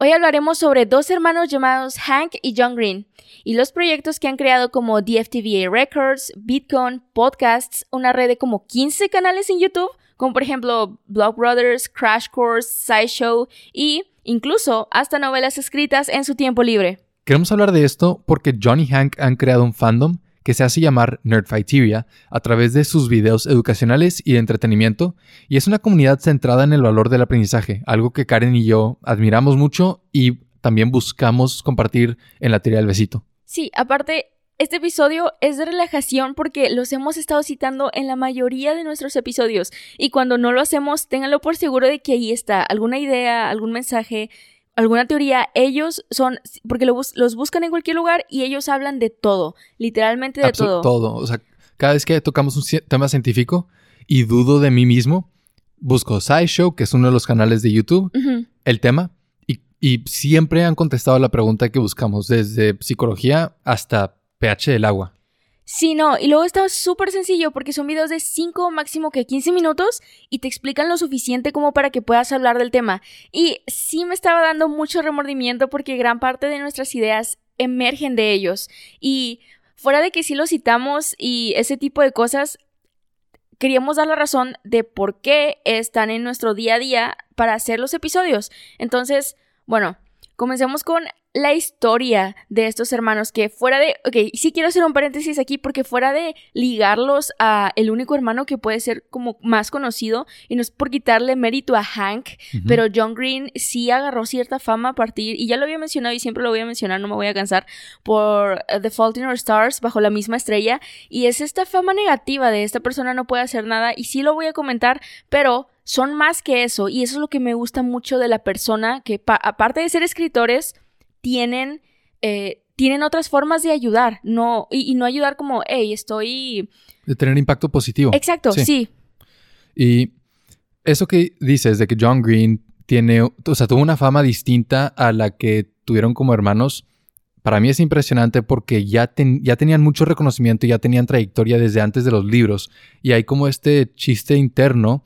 Hoy hablaremos sobre dos hermanos llamados Hank y John Green y los proyectos que han creado como DFTVA Records, Bitcoin, Podcasts, una red de como 15 canales en YouTube, como por ejemplo Blog Brothers, Crash Course, SciShow y incluso hasta novelas escritas en su tiempo libre. Queremos hablar de esto porque John y Hank han creado un fandom que se hace llamar Nerdfighteria a través de sus videos educacionales y de entretenimiento, y es una comunidad centrada en el valor del aprendizaje, algo que Karen y yo admiramos mucho y también buscamos compartir en la teoría del besito. Sí, aparte, este episodio es de relajación porque los hemos estado citando en la mayoría de nuestros episodios y cuando no lo hacemos, ténganlo por seguro de que ahí está alguna idea, algún mensaje alguna teoría, ellos son, porque los buscan en cualquier lugar y ellos hablan de todo, literalmente de todo. Todo, o sea, cada vez que tocamos un tema científico y dudo de mí mismo, busco SciShow, que es uno de los canales de YouTube, el tema, y, y siempre han contestado la pregunta que buscamos, desde psicología hasta pH del agua. Sí, no, y luego está súper sencillo porque son videos de 5 máximo que 15 minutos y te explican lo suficiente como para que puedas hablar del tema. Y sí me estaba dando mucho remordimiento porque gran parte de nuestras ideas emergen de ellos. Y fuera de que sí los citamos y ese tipo de cosas, queríamos dar la razón de por qué están en nuestro día a día para hacer los episodios. Entonces, bueno, comencemos con la historia de estos hermanos que fuera de, ok, sí quiero hacer un paréntesis aquí porque fuera de ligarlos a el único hermano que puede ser como más conocido y no es por quitarle mérito a Hank, pero John Green sí agarró cierta fama a partir, y ya lo había mencionado y siempre lo voy a mencionar, no me voy a cansar, por uh, The Fault in Our Stars, bajo la misma estrella, y es esta fama negativa de esta persona no puede hacer nada y sí lo voy a comentar, pero son más que eso y eso es lo que me gusta mucho de la persona que aparte de ser escritores, tienen, eh, tienen otras formas de ayudar, no, y, no ayudar como, hey, estoy... De tener impacto positivo. Exacto, sí. Y eso que dices de que John Green tiene, o sea, tuvo una fama distinta a la que tuvieron como hermanos, para mí es impresionante porque ya, ya tenían mucho reconocimiento, ya tenían trayectoria desde antes de los libros. Y hay como este chiste interno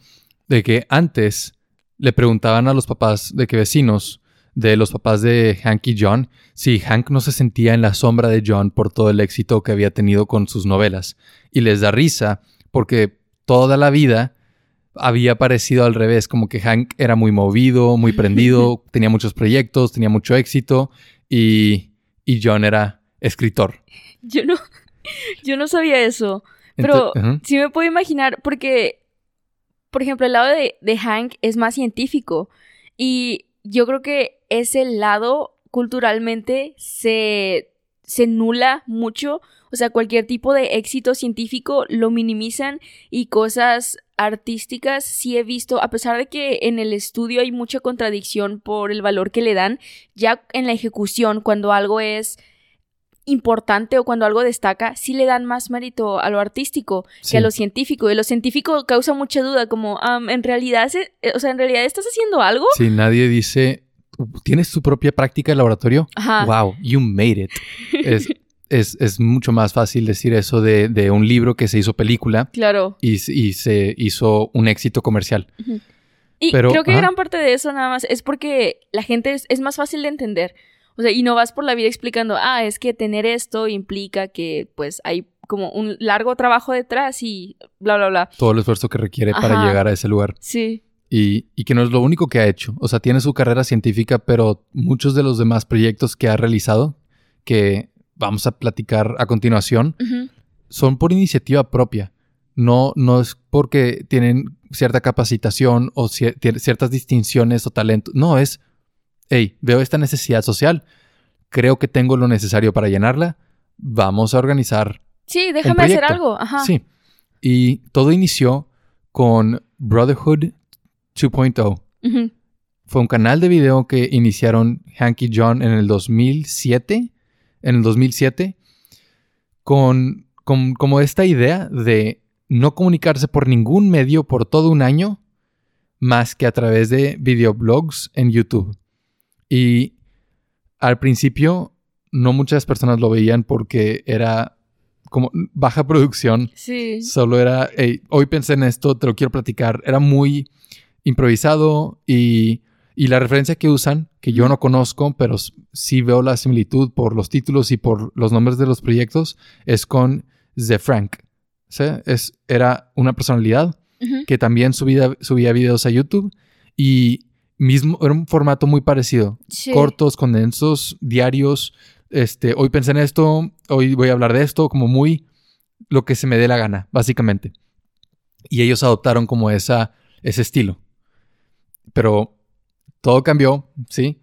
de que antes le preguntaban a los papás de que vecinos, de los papás de Hank y John, si Hank no se sentía en la sombra de John por todo el éxito que había tenido con sus novelas. Y les da risa porque toda la vida había parecido al revés, como que Hank era muy movido, muy prendido, tenía muchos proyectos, tenía mucho éxito y, y John era escritor. Yo no, yo no sabía eso, pero sí me puedo imaginar porque, por ejemplo, el lado de, de Hank es más científico y yo creo que ese lado culturalmente se, se nula mucho. O sea, cualquier tipo de éxito científico lo minimizan y cosas artísticas sí he visto, a pesar de que en el estudio hay mucha contradicción por el valor que le dan, ya en la ejecución, cuando algo es importante o cuando algo destaca, sí le dan más mérito a lo artístico que a lo científico. Y lo científico causa mucha duda, como, en realidad, o sea, en realidad estás haciendo algo. Sí, nadie dice, ¿tienes tu propia práctica de laboratorio? Wow, you made it. es, es, mucho más fácil decir eso de, un libro que se hizo película. Claro. Y, se hizo un éxito comercial. Y creo que gran parte de eso nada más es porque la gente es, es más fácil de entender. O sea, y no vas por la vida explicando, ah, es que tener esto implica que pues hay como un largo trabajo detrás y bla, bla, bla. Todo el esfuerzo que requiere para llegar a ese lugar. Sí. Y, y, que no es lo único que ha hecho. O sea, tiene su carrera científica, pero muchos de los demás proyectos que ha realizado, que vamos a platicar a continuación, son por iniciativa propia. No, no es porque tienen cierta capacitación o ciertas distinciones o talentos. No, es hey, veo esta necesidad social, creo que tengo lo necesario para llenarla, vamos a organizar. Sí, déjame hacer algo. Ajá. Sí. Y todo inició con Brotherhood 2.0. Fue un canal de video que iniciaron Hank y John en el 2007. En el 2007. con, con como esta idea de no comunicarse por ningún medio por todo un año más que a través de videoblogs en YouTube. Y al principio no muchas personas lo veían porque era como baja producción. Sí. Solo era, hey, hoy pensé en esto, te lo quiero platicar. Era muy improvisado y, y la referencia que usan, que yo no conozco, pero sí veo la similitud por los títulos y por los nombres de los proyectos, es con The Frank. ¿sí? Es, era una personalidad que también subía, subía videos a YouTube y mismo, era un formato muy parecido. Cortos, condensos, diarios. Este, hoy pensé en esto, hoy voy a hablar de esto, como muy lo que se me dé la gana, básicamente. Y ellos adoptaron como esa, ese estilo. Pero todo cambió, ¿sí?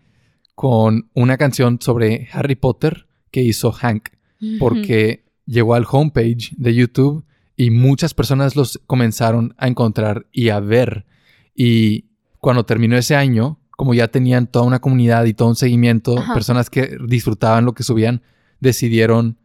Con una canción sobre Harry Potter que hizo Hank. Porque llegó al homepage de YouTube y muchas personas los comenzaron a encontrar y a ver. Y cuando terminó ese año, como ya tenían toda una comunidad y todo un seguimiento, personas que disfrutaban lo que subían, decidieron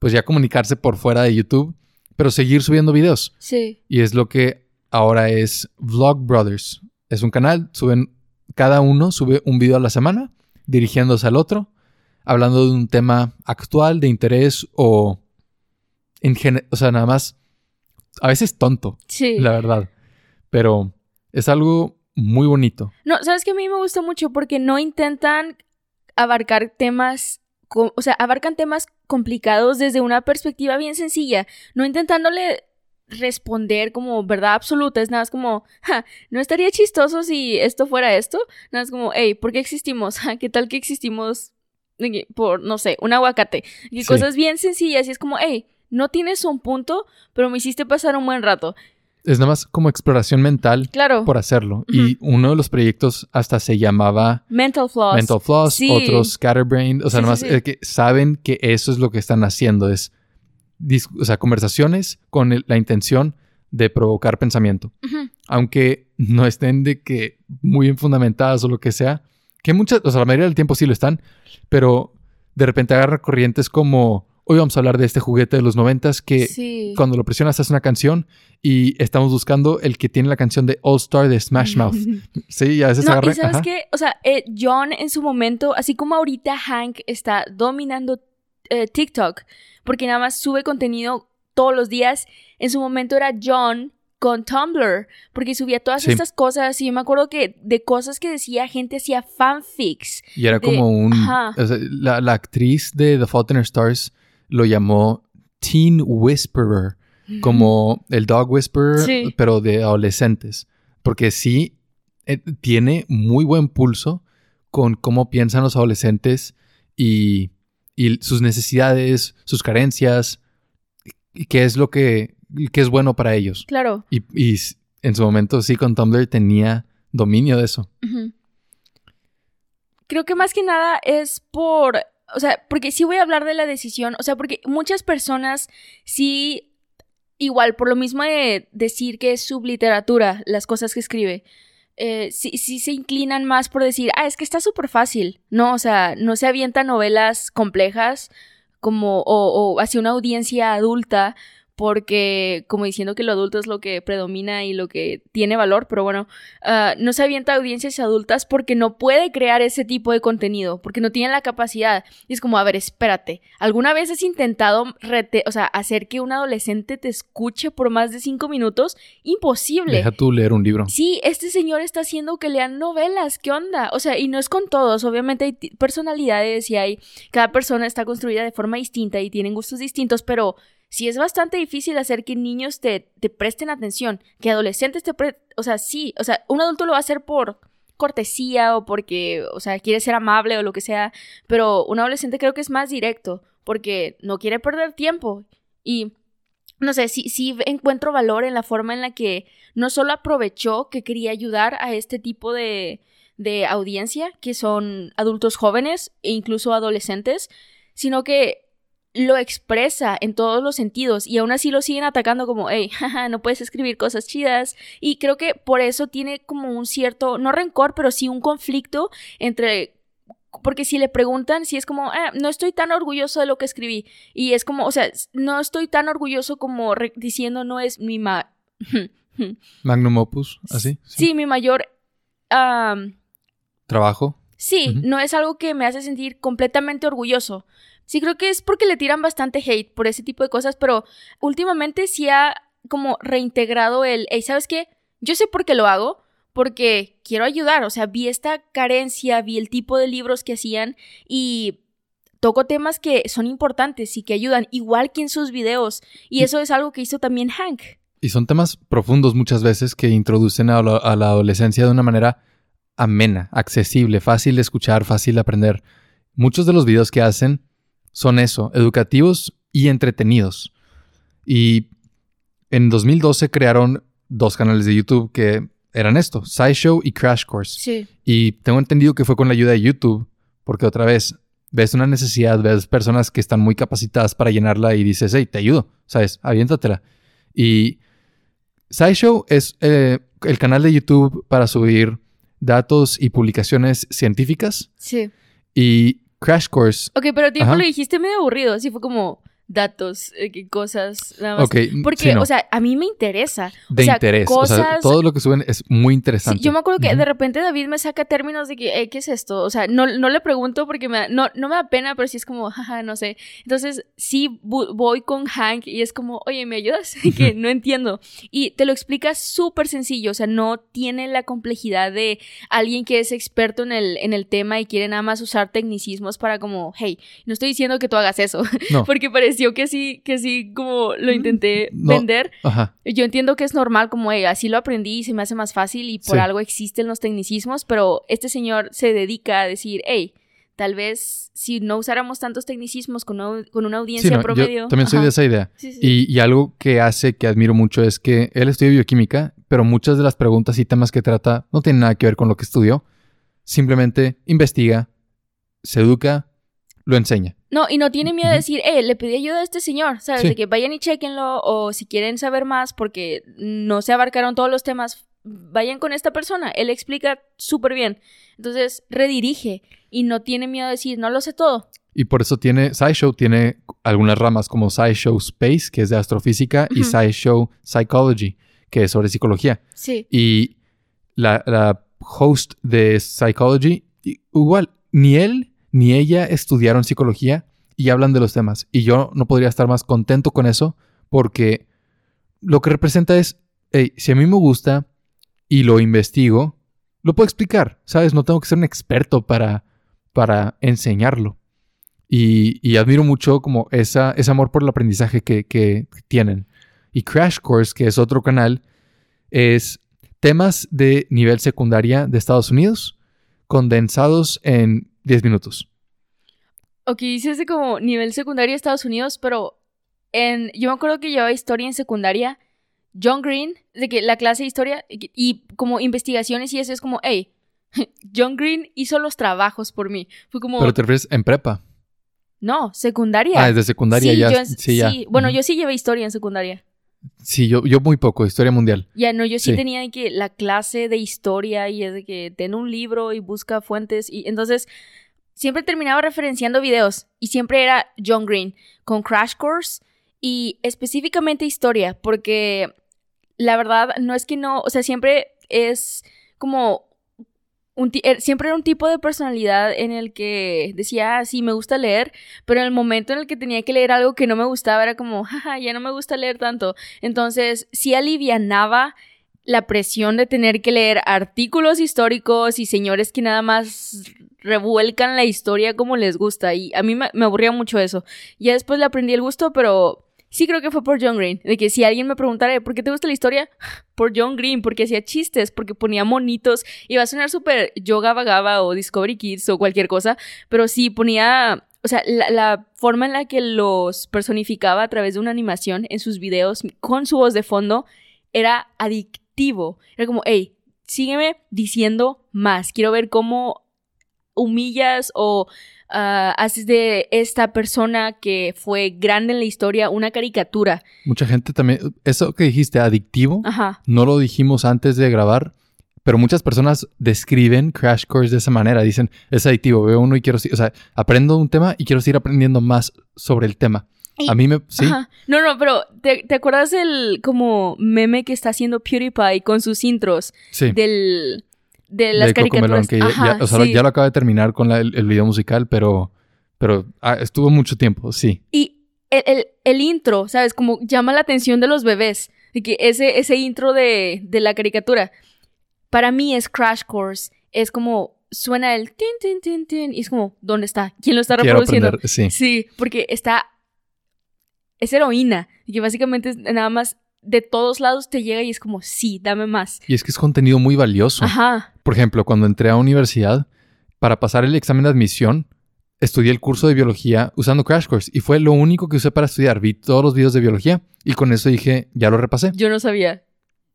pues ya comunicarse por fuera de YouTube, pero seguir subiendo videos. Sí. Y es lo que ahora es Vlog Brothers. Es un canal, suben, cada uno sube un video a la semana, dirigiéndose al otro, hablando de un tema actual, de interés o, en o sea, nada más a veces tonto. Sí. La verdad. Pero es algo muy bonito. No, sabes que a mí me gusta mucho porque no intentan abarcar temas, o sea, abarcan temas complicados desde una perspectiva bien sencilla, no intentándole responder como verdad absoluta, es nada más como, no estaría chistoso si esto fuera esto, nada más como, hey, ¿por qué existimos? ¿Qué tal que existimos por, no sé, un aguacate? Y cosas bien sencillas y es como, hey, no tienes un punto, pero me hiciste pasar un buen rato. Es nada más como exploración mental claro. por hacerlo. Y uno de los proyectos hasta se llamaba Mental Floss. Mental Floss, otros Scatterbrain. O sea, nada más que saben que eso es lo que están haciendo. Es o sea, conversaciones con la intención de provocar pensamiento. Aunque no estén de que muy bien fundamentadas o lo que sea. Que muchas, o sea, la mayoría del tiempo sí lo están. Pero de repente agarra corrientes como Hoy vamos a hablar de este juguete de los noventas que cuando lo presionas hace una canción y estamos buscando el que tiene la canción de All Star de Smash Mouth. sí, a veces no, ¿y sabes qué? O sea, eh, John en su momento, así como ahorita Hank está dominando eh, TikTok, porque nada más sube contenido todos los días, en su momento era John con Tumblr, porque subía todas estas cosas y yo me acuerdo que de cosas que decía gente hacía fanfics. Y era como un... la, la, actriz de The Fault in Our Stars lo llamó Teen Whisperer, como el Dog Whisperer, pero de adolescentes, porque sí eh, tiene muy buen pulso con cómo piensan los adolescentes y, y sus necesidades, sus carencias, y qué es lo que, es bueno para ellos. Claro. Y, y, en su momento sí con Tumblr tenía dominio de eso. Creo que más que nada es por o sea, porque sí voy a hablar de la decisión, o sea, porque muchas personas sí, igual, por lo mismo de decir que es subliteratura las cosas que escribe, eh, sí, sí, se inclinan más por decir, ah, es que está súper fácil, ¿no? O sea, no se avienta novelas complejas como, o hacia una audiencia adulta, porque como diciendo que lo adulto es lo que predomina y lo que tiene valor, pero bueno, ah, no se avienta a audiencias adultas porque no puede crear ese tipo de contenido, porque no tiene la capacidad. Y es como, a ver, espérate, ¿alguna vez has intentado o sea, hacer que un adolescente te escuche por más de cinco minutos? Imposible. Deja tú leer un libro. Sí, este señor está haciendo que lean novelas, ¿qué onda? O sea, y no es con todos, obviamente hay personalidades y hay, cada persona está construida de forma distinta y tienen gustos distintos, pero si es bastante difícil hacer que niños te, te presten atención, que adolescentes te presten, o sea, sí, o sea, un adulto lo va a hacer por cortesía o porque, o sea, quiere ser amable o lo que sea, pero un adolescente creo que es más directo porque no quiere perder tiempo. Y no sé, sí, sí encuentro valor en la forma en la que no solo aprovechó que quería ayudar a este tipo de, de audiencia, que son adultos jóvenes e incluso adolescentes, sino que lo expresa en todos los sentidos y aún así lo siguen atacando como, hey, jaja, no puedes escribir cosas chidas. Y creo que por eso tiene como un cierto, no rencor, pero sí un conflicto entre porque si le preguntan, si es como, ah, no estoy tan orgulloso de lo que escribí. Y es como, o sea, no estoy tan orgulloso como diciendo no es mi ma Magnum opus, así. Sí, mi mayor trabajo. Sí, no es algo que me hace sentir completamente orgulloso. Sí, creo que es porque le tiran bastante hate por ese tipo de cosas, pero últimamente sí ha como reintegrado el, hey, ¿sabes qué? Yo sé por qué lo hago, porque quiero ayudar, o sea, vi esta carencia, vi el tipo de libros que hacían y toco temas que son importantes y que ayudan, igual que en sus videos, y eso es algo que hizo también Hank. Y son temas profundos muchas veces que introducen a la, a la adolescencia de una manera amena, accesible, fácil de escuchar, fácil de aprender. Muchos de los videos que hacen son eso, educativos y entretenidos. Y en 2012 crearon dos canales de YouTube que eran esto, SciShow y Crash Course. Sí. Y tengo entendido que fue con la ayuda de YouTube, porque otra vez ves una necesidad, ves personas que están muy capacitadas para llenarla y dices, hey, te ayudo, ¿sabes? Aviéntatela. Y SciShow es eh, el canal de YouTube para subir datos y publicaciones científicas. Sí. Y Crash Course. Ok, pero tiempo lo dijiste medio aburrido, así fue como datos, eh, cosas, nada más. Porque, o sea, a mí me interesa. De interés. Cosas... O sea, todo lo que suben es muy interesante. yo me acuerdo que de repente David me saca términos de que, eh, ¿qué es esto? O sea, no, no le pregunto porque me no, no me da pena, pero sí es como, jaja, no sé. Entonces, sí voy con Hank y es como, oye, ¿me ayudas? que no entiendo. Y te lo explica súper sencillo, o sea, no tiene la complejidad de alguien que es experto en el, en el tema y quiere nada más usar tecnicismos para como, hey, no estoy diciendo que tú hagas eso. No. porque parece que sí, que sí, como lo intenté vender. Yo entiendo que es normal, como así lo aprendí y se me hace más fácil y por algo existen los tecnicismos, pero este señor se dedica a decir, hey, tal vez si no usáramos tantos tecnicismos con una, audiencia promedio. Yo también soy de esa idea. Y, y, algo que hace que admiro mucho es que él estudia bioquímica, pero muchas de las preguntas y temas que trata no tienen nada que ver con lo que estudió. Simplemente investiga, se educa, lo enseña. No, y no tiene miedo de decir, eh, le pedí ayuda a este señor, ¿sabes? De que vayan y chequenlo, o si quieren saber más porque no se abarcaron todos los temas, vayan con esta persona, él explica súper bien. Entonces, redirige y no tiene miedo de decir, no lo sé todo. Y por eso tiene, SciShow tiene algunas ramas como SciShow Space, que es de astrofísica, y SciShow Psychology, que es sobre psicología. Sí. Y la, la host de Psychology, igual, ni él ni ella estudiaron psicología y hablan de los temas. Y yo no podría estar más contento con eso porque lo que representa es, hey, si a mí me gusta y lo investigo, lo puedo explicar, ¿sabes? No tengo que ser un experto para, para enseñarlo. Y, admiro mucho como esa, ese amor por el aprendizaje que, que tienen. Y Crash Course, que es otro canal, es temas de nivel secundaria de Estados Unidos condensados en 10 minutos. Ok, dices de como nivel secundario de Estados Unidos, pero en, yo me acuerdo que llevaba historia en secundaria. John Green, de que la clase de historia y, como investigaciones y eso es como, hey, John Green hizo los trabajos por mí. Fue como... Pero te refieres en prepa. No, secundaria. Ah, es de secundaria ya. sí, ya. Bueno, yo sí llevé historia en secundaria. Sí, yo, yo muy poco, historia mundial. Ya, no, yo sí, tenía que la clase de historia y es de que ten un libro y busca fuentes y entonces siempre terminaba referenciando videos y siempre era John Green con Crash Course y específicamente historia porque la verdad no es que no, o sea, siempre es como Er, siempre era un tipo de personalidad en el que decía, ah, sí, me gusta leer, pero en el momento en el que tenía que leer algo que no me gustaba era como, jaja, ya no me gusta leer tanto. Entonces, sí alivianaba la presión de tener que leer artículos históricos y señores que nada más revuelcan la historia como les gusta. Y a mí me, me aburría mucho eso. Ya después le aprendí el gusto, pero Sí creo que fue por John Green. De que si alguien me preguntara, ¿por qué te gusta la historia? Por John Green, porque hacía chistes, porque ponía monitos. Iba a sonar súper Yoga Vagaba o Discovery Kids o cualquier cosa. Pero sí ponía... O sea, la, forma en la que los personificaba a través de una animación en sus videos con su voz de fondo era adictivo. Era como, hey, sígueme diciendo más. Quiero ver cómo humillas o Ah, haces de esta persona que fue grande en la historia una caricatura. Mucha gente también, eso que dijiste, adictivo, no lo dijimos antes de grabar, Pero muchas personas describen Crash Course de esa manera. Dicen, es adictivo, veo uno y quiero, o sea, aprendo un tema y quiero seguir aprendiendo más sobre el tema. a mí me, sí. No, no, pero ¿te, ¿te, acuerdas del como meme que está haciendo PewDiePie con sus intros? Sí. Del, de las caricaturas. Que ya, o sea, ya lo acaba de terminar con el, video musical, pero, pero ah, estuvo mucho tiempo, sí. Y el, el, el, intro, ¿sabes? Como llama la atención de los bebés. Y que ese, ese intro de, de la caricatura para mí es Crash Course. Es como suena el tin, tin, tin, tin. Y es como, ¿dónde está? ¿Quién lo está reproduciendo? sí. sí, porque está. Es heroína. Y que básicamente nada más de todos lados te llega y es como, sí, dame más. Y es que es contenido muy valioso. Ajá. Por ejemplo, cuando entré a universidad, para pasar el examen de admisión, estudié el curso de biología usando Crash Course y fue lo único que usé para estudiar. Vi todos los videos de biología y con eso dije, ya lo repasé. Yo no sabía.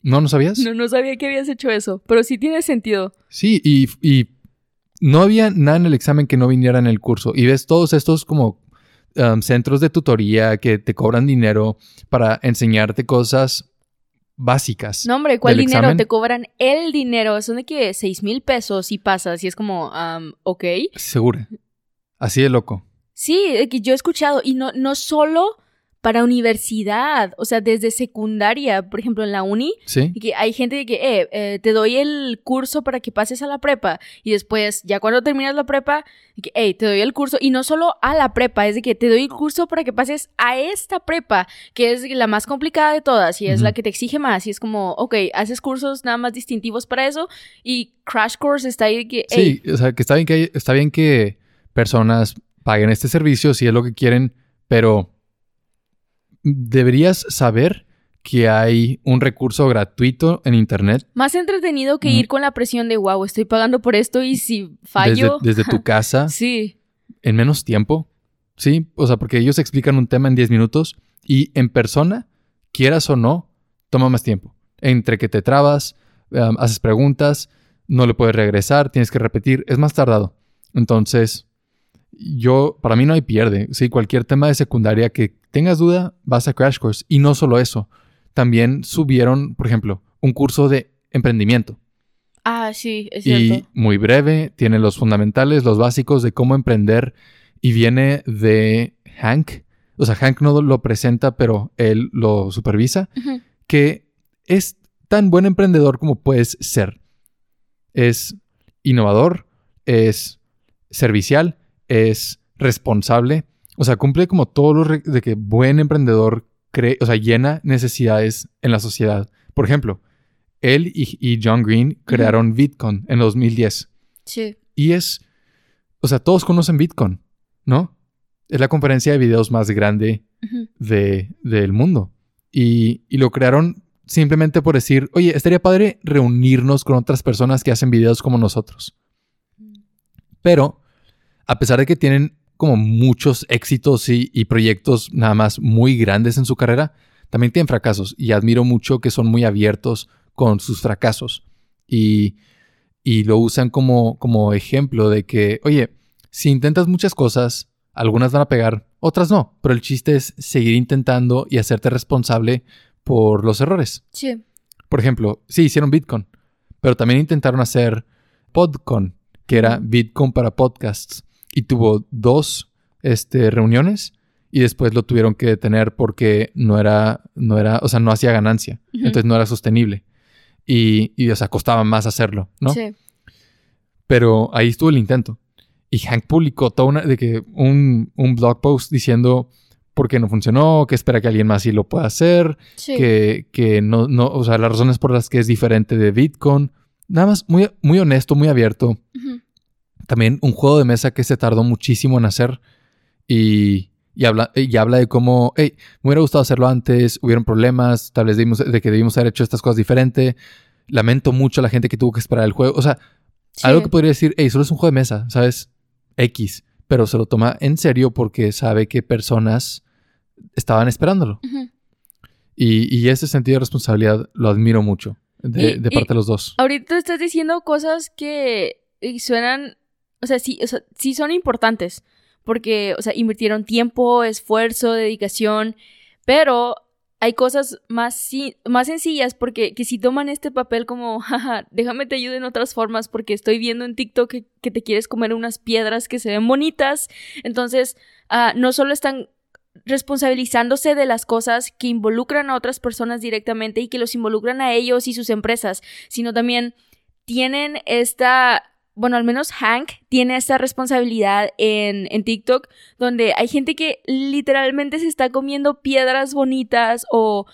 ¿No, no sabías? No, no sabía que habías hecho eso, pero sí tiene sentido. Sí, y, no había nada en el examen que no viniera en el curso. Y ves todos estos como um, centros de tutoría que te cobran dinero para enseñarte cosas básicas. No, hombre, ¿cuál dinero? Te cobran el dinero. Son de que seis mil pesos y pasas. Y es como, um, ok. Seguro. Así de loco. Sí, yo he escuchado. Y no, no solo para universidad, o sea, desde secundaria, por ejemplo, en la uni, ¿Sí? que hay gente que, eh, eh, te doy el curso para que pases a la prepa y después, ya cuando terminas la prepa, que, hey, te doy el curso y no solo a la prepa, es de que te doy el curso para que pases a esta prepa, que es la más complicada de todas y es la que te exige más y es como, ok, haces cursos nada más distintivos para eso y Crash Course está ahí que... Sí, o sea, que está bien que, está bien que personas paguen este servicio si es lo que quieren, pero deberías saber que hay un recurso gratuito en Internet. Más entretenido que ir con la presión de, wow, estoy pagando por esto y si fallo... Desde, tu casa. sí. En menos tiempo. Sí, o sea, porque ellos explican un tema en 10 minutos y en persona, quieras o no, toma más tiempo. Entre que te trabas, um, haces preguntas, no le puedes regresar, tienes que repetir, es más tardado. Entonces, yo, para mí no hay pierde. Sí, cualquier tema de secundaria que tengas duda, vas a Crash Course. Y no solo eso, también subieron, por ejemplo, un curso de emprendimiento. Ah, sí, es cierto. Y muy breve, tiene los fundamentales, los básicos de cómo emprender y viene de Hank. O sea, Hank no lo presenta, pero él lo supervisa, que es tan buen emprendedor como puedes ser. Es innovador, es servicial, es responsable. O sea, cumple como todo lo de que buen emprendedor cree, o sea, llena necesidades en la sociedad. Por ejemplo, él y, John Green crearon Bitcoin en 2010. Sí. Y es, o sea, todos conocen Bitcoin, ¿no? Es la conferencia de videos más grande de, del mundo. Y, y, lo crearon simplemente por decir, oye, estaría padre reunirnos con otras personas que hacen videos como nosotros. Mm. Pero a pesar de que tienen como muchos éxitos y, proyectos nada más muy grandes en su carrera, también tienen fracasos. Y admiro mucho que son muy abiertos con sus fracasos. Y, lo usan como, como ejemplo de que, oye, si intentas muchas cosas, algunas van a pegar, otras no, pero el chiste es seguir intentando y hacerte responsable por los errores. Sí. Por ejemplo, sí, hicieron Bitcoin, pero también intentaron hacer Podcon, que era Bitcoin para podcasts y tuvo dos este, reuniones y después lo tuvieron que detener porque no era, no era, o sea, no hacía ganancia. Entonces no era sostenible. Y, y, o sea, costaba más hacerlo, ¿no? Sí. Pero ahí estuvo el intento. Y Hank publicó toda una, de que un, un blog post diciendo por qué no funcionó, que espera que alguien más sí lo pueda hacer, que, que no, no, o sea, las razones por las que es diferente de Bitcoin. Nada más muy, muy honesto, muy abierto. También un juego de mesa que se tardó muchísimo en hacer y, habla, y habla de cómo, hey, me hubiera gustado hacerlo antes, hubieron problemas, tal vez de que debimos haber hecho estas cosas diferente. Lamento mucho a la gente que tuvo que esperar el juego. O sea, algo que podría decir, hey, solo es un juego de mesa, ¿sabes? X. Pero se lo toma en serio porque sabe que personas estaban esperándolo. y, y, ese sentido de responsabilidad lo admiro mucho de, parte de los dos. Ahorita estás diciendo cosas que suenan o sea, sí, sí son importantes, porque, o sea, invirtieron tiempo, esfuerzo, dedicación, pero hay cosas más, más sencillas porque que si toman este papel como, jaja, déjame te ayude en otras formas porque estoy viendo en TikTok que, te quieres comer unas piedras que se ven bonitas. Entonces, ah, no solo están responsabilizándose de las cosas que involucran a otras personas directamente y que los involucran a ellos y sus empresas, sino también tienen esta bueno, al menos Hank tiene esta responsabilidad en, en, TikTok, donde hay gente que literalmente se está comiendo piedras bonitas o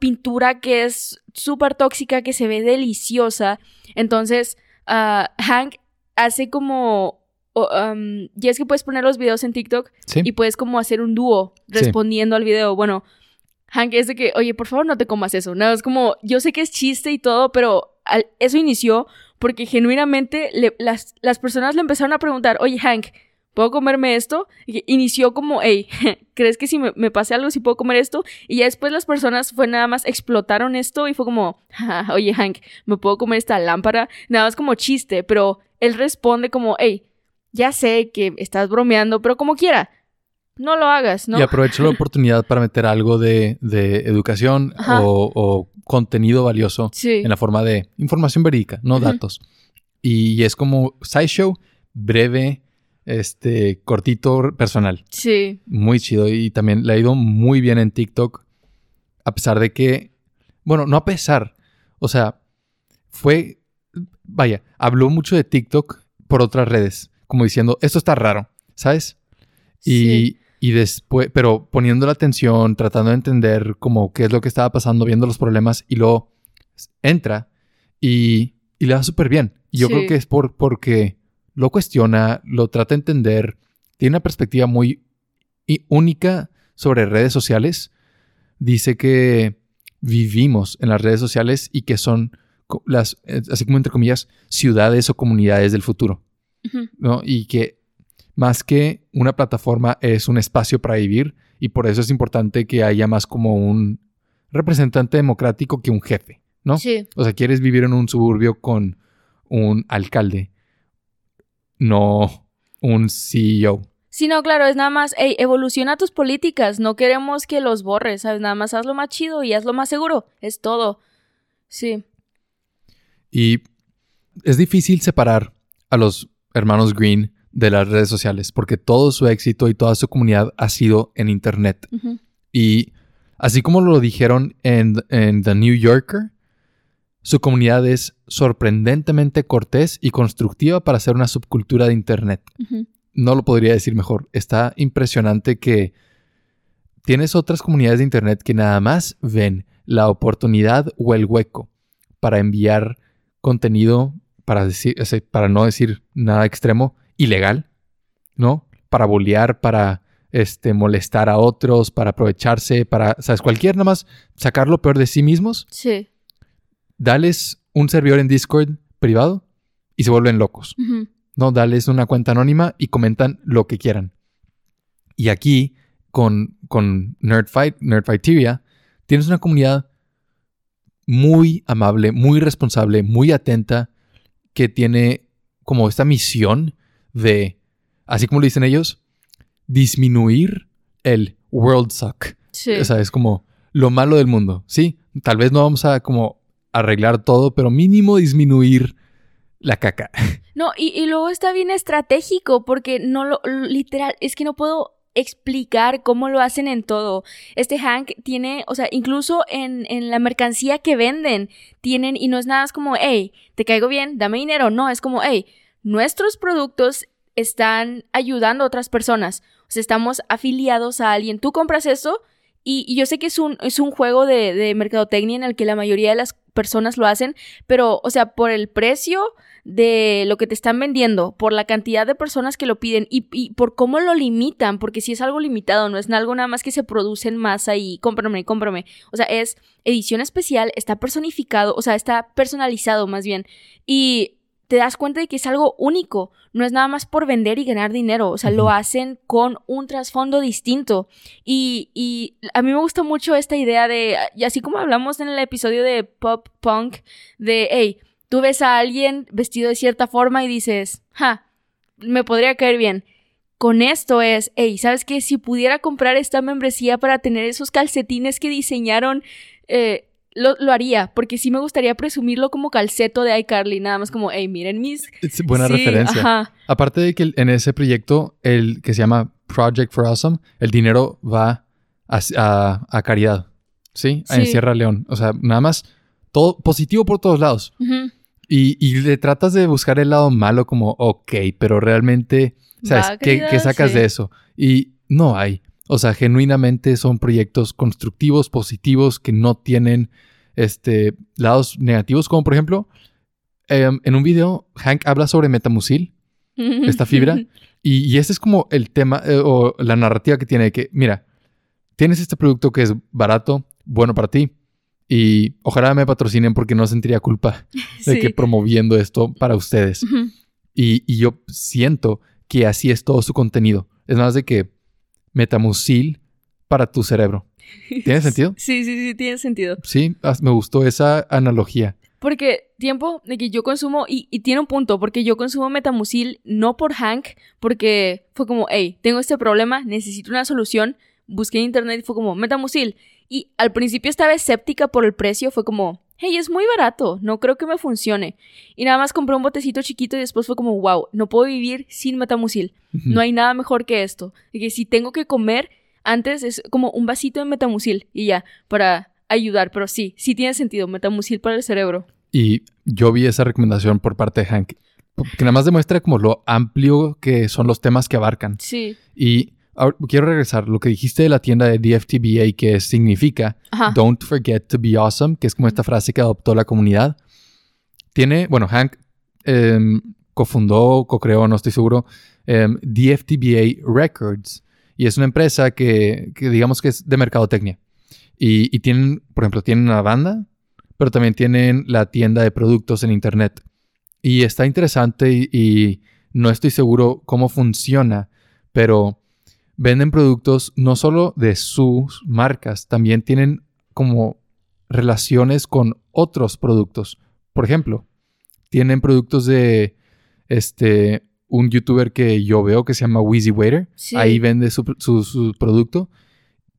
pintura que es súper tóxica, que se ve deliciosa. Entonces, ah, Hank hace como... ya es que puedes poner los videos en TikTok y puedes como hacer un dúo respondiendo al video. Bueno, Hank es de que, oye, por favor no te comas eso. No, es como, yo sé que es chiste y todo, pero eso inició porque genuinamente las, las, personas le empezaron a preguntar, oye Hank, ¿puedo comerme esto? Y inició como, hey, ¿crees que si me, me pase algo, si puedo comer esto? Y ya después las personas fue nada más, explotaron esto y fue como, oye Hank, ¿me puedo comer esta lámpara? Nada más como chiste, pero él responde como, hey, ya sé que estás bromeando, pero como quiera, no lo hagas, ¿no? Y aprovecho la oportunidad para meter algo de, de educación o, contenido valioso en la forma de información verídica, no datos. Y es como SciShow, breve, este, cortito, personal. Sí. Muy chido. Y también le ha ido muy bien en TikTok. A pesar de que, bueno, no a pesar. O sea, fue, vaya, habló mucho de TikTok por otras redes. Como diciendo, esto está raro, ¿sabes? Y, y después, pero poniendo la atención, tratando de entender como qué es lo que estaba pasando, viendo los problemas y luego entra y, y le va súper bien. Y yo creo que es por, porque lo cuestiona, lo trata de entender, tiene una perspectiva muy única sobre redes sociales. Dice que vivimos en las redes sociales y que son las, eh, así como entre comillas, ciudades o comunidades del futuro. ¿no? Y que más que una plataforma es un espacio para vivir y por eso es importante que haya más como un representante democrático que un jefe, ¿no? Sí. O sea, quieres vivir en un suburbio con un alcalde, no un CEO. Sí, no, claro, es nada más, hey, evoluciona tus políticas, no queremos que los borres, ¿sabes? Nada más hazlo más chido y hazlo más seguro, es todo. Sí. Y es difícil separar a los hermanos Green de las redes sociales, porque todo su éxito y toda su comunidad ha sido en Internet. Y así como lo dijeron en, The New Yorker, su comunidad es sorprendentemente cortés y constructiva para ser una subcultura de Internet. No lo podría decir mejor. Está impresionante que tienes otras comunidades de Internet que nada más ven la oportunidad o el hueco para enviar contenido, para, decir, para no decir nada extremo, ilegal, ¿no? Para bolear, para este, molestar a otros, para aprovecharse, para, ¿sabes? Cualquier nada más sacar lo peor de sí mismos. Sí. Dales un servidor en Discord privado y se vuelven locos. No, dales una cuenta anónima y comentan lo que quieran. Y aquí, con, con Nerdfight, Nerdfighteria, tienes una comunidad muy amable, muy responsable, muy atenta, que tiene como esta misión de, así como lo dicen ellos, disminuir el world suck. Sí. O sea, es como lo malo del mundo, ¿sí? Tal vez no vamos a como arreglar todo, pero mínimo disminuir la caca. No, y, luego está bien estratégico porque no lo, literal, es que no puedo explicar cómo lo hacen en todo. Este Hank tiene, o sea, incluso en, en, la mercancía que venden, tienen, y no es nada, es como, hey, te caigo bien, dame dinero. No, es como, hey, nuestros productos están ayudando a otras personas. O sea, estamos afiliados a alguien. Tú compras eso y, yo sé que es un, es un juego de, mercadotecnia en el que la mayoría de las personas lo hacen, pero, o sea, por el precio de lo que te están vendiendo, por la cantidad de personas que lo piden y, y por cómo lo limitan, porque si es algo limitado, no es algo nada más que se produce en masa y cómprame, cómprame. O sea, es edición especial, está personificado, o sea, está personalizado más bien. Y te das cuenta de que es algo único, no es nada más por vender y ganar dinero, o sea, lo hacen con un trasfondo distinto. Y, y, a mí me gusta mucho esta idea de, y así como hablamos en el episodio de Pop Punk, de, hey, tú ves a alguien vestido de cierta forma y dices, ja, me podría caer bien. con esto es, hey, ¿sabes qué? Si pudiera comprar esta membresía para tener esos calcetines que diseñaron, eh, lo, lo, haría, porque sí me gustaría presumirlo como calceto de iCarly, nada más como, hey, miren mis... Es buena referencia. Aparte de que en ese proyecto, el que se llama Project for Awesome, el dinero va a, a, caridad, ¿sí? En Sierra León. O sea, nada más, todo positivo por todos lados. y, y, le tratas de buscar el lado malo como, ok, pero realmente, ¿sabes? ¿Qué, ¿Qué, sacas de eso? Y no hay. O sea, genuinamente son proyectos constructivos, positivos, que no tienen este, lados negativos, como por ejemplo, em, en un video, Hank habla sobre metamucil, esta fibra, y, y, ese es como el tema eh, o la narrativa que tiene, que mira, tienes este producto que es barato, bueno para ti, y ojalá me patrocinen porque no sentiría culpa de que promoviendo esto para ustedes. y, y yo siento que así es todo su contenido. Es más de que metamucil para tu cerebro. ¿Tiene sentido? Sí, sí, sí, tiene sentido. Sí, me gustó esa analogía. Porque tiempo de que yo consumo, y, tiene un punto, porque yo consumo metamucil no por Hank, porque fue como, hey, tengo este problema, necesito una solución, busqué en internet y fue como, metamucil. Y al principio estaba escéptica por el precio, fue como, hey, es muy barato, no creo que me funcione. Y nada más compré un botecito chiquito y después fue como, wow, no puedo vivir sin metamucil. No hay nada mejor que esto. Y que si tengo que comer, antes es como un vasito de metamucil y ya, para ayudar. Pero sí, sí tiene sentido, metamucil para el cerebro. Y yo vi esa recomendación por parte de Hank, que nada más demuestra como lo amplio que son los temas que abarcan. Sí. Y quiero regresar. Lo que dijiste de la tienda de DFTBA, que significa Don't forget to be awesome, que es como esta frase que adoptó la comunidad. Tiene, bueno, Hank em, cofundó, co-creó, no estoy seguro, em, DFTBA Records. Y es una empresa que, digamos que es de mercadotecnia. Y, y, tienen, por ejemplo, tienen una banda, pero también tienen la tienda de productos en Internet. Y está interesante y no estoy seguro cómo funciona, pero venden productos no solo de sus marcas, también tienen como relaciones con otros productos. Por ejemplo, tienen productos de este un youtuber que yo veo que se llama Wheezy Waiter. Ahí vende su, producto,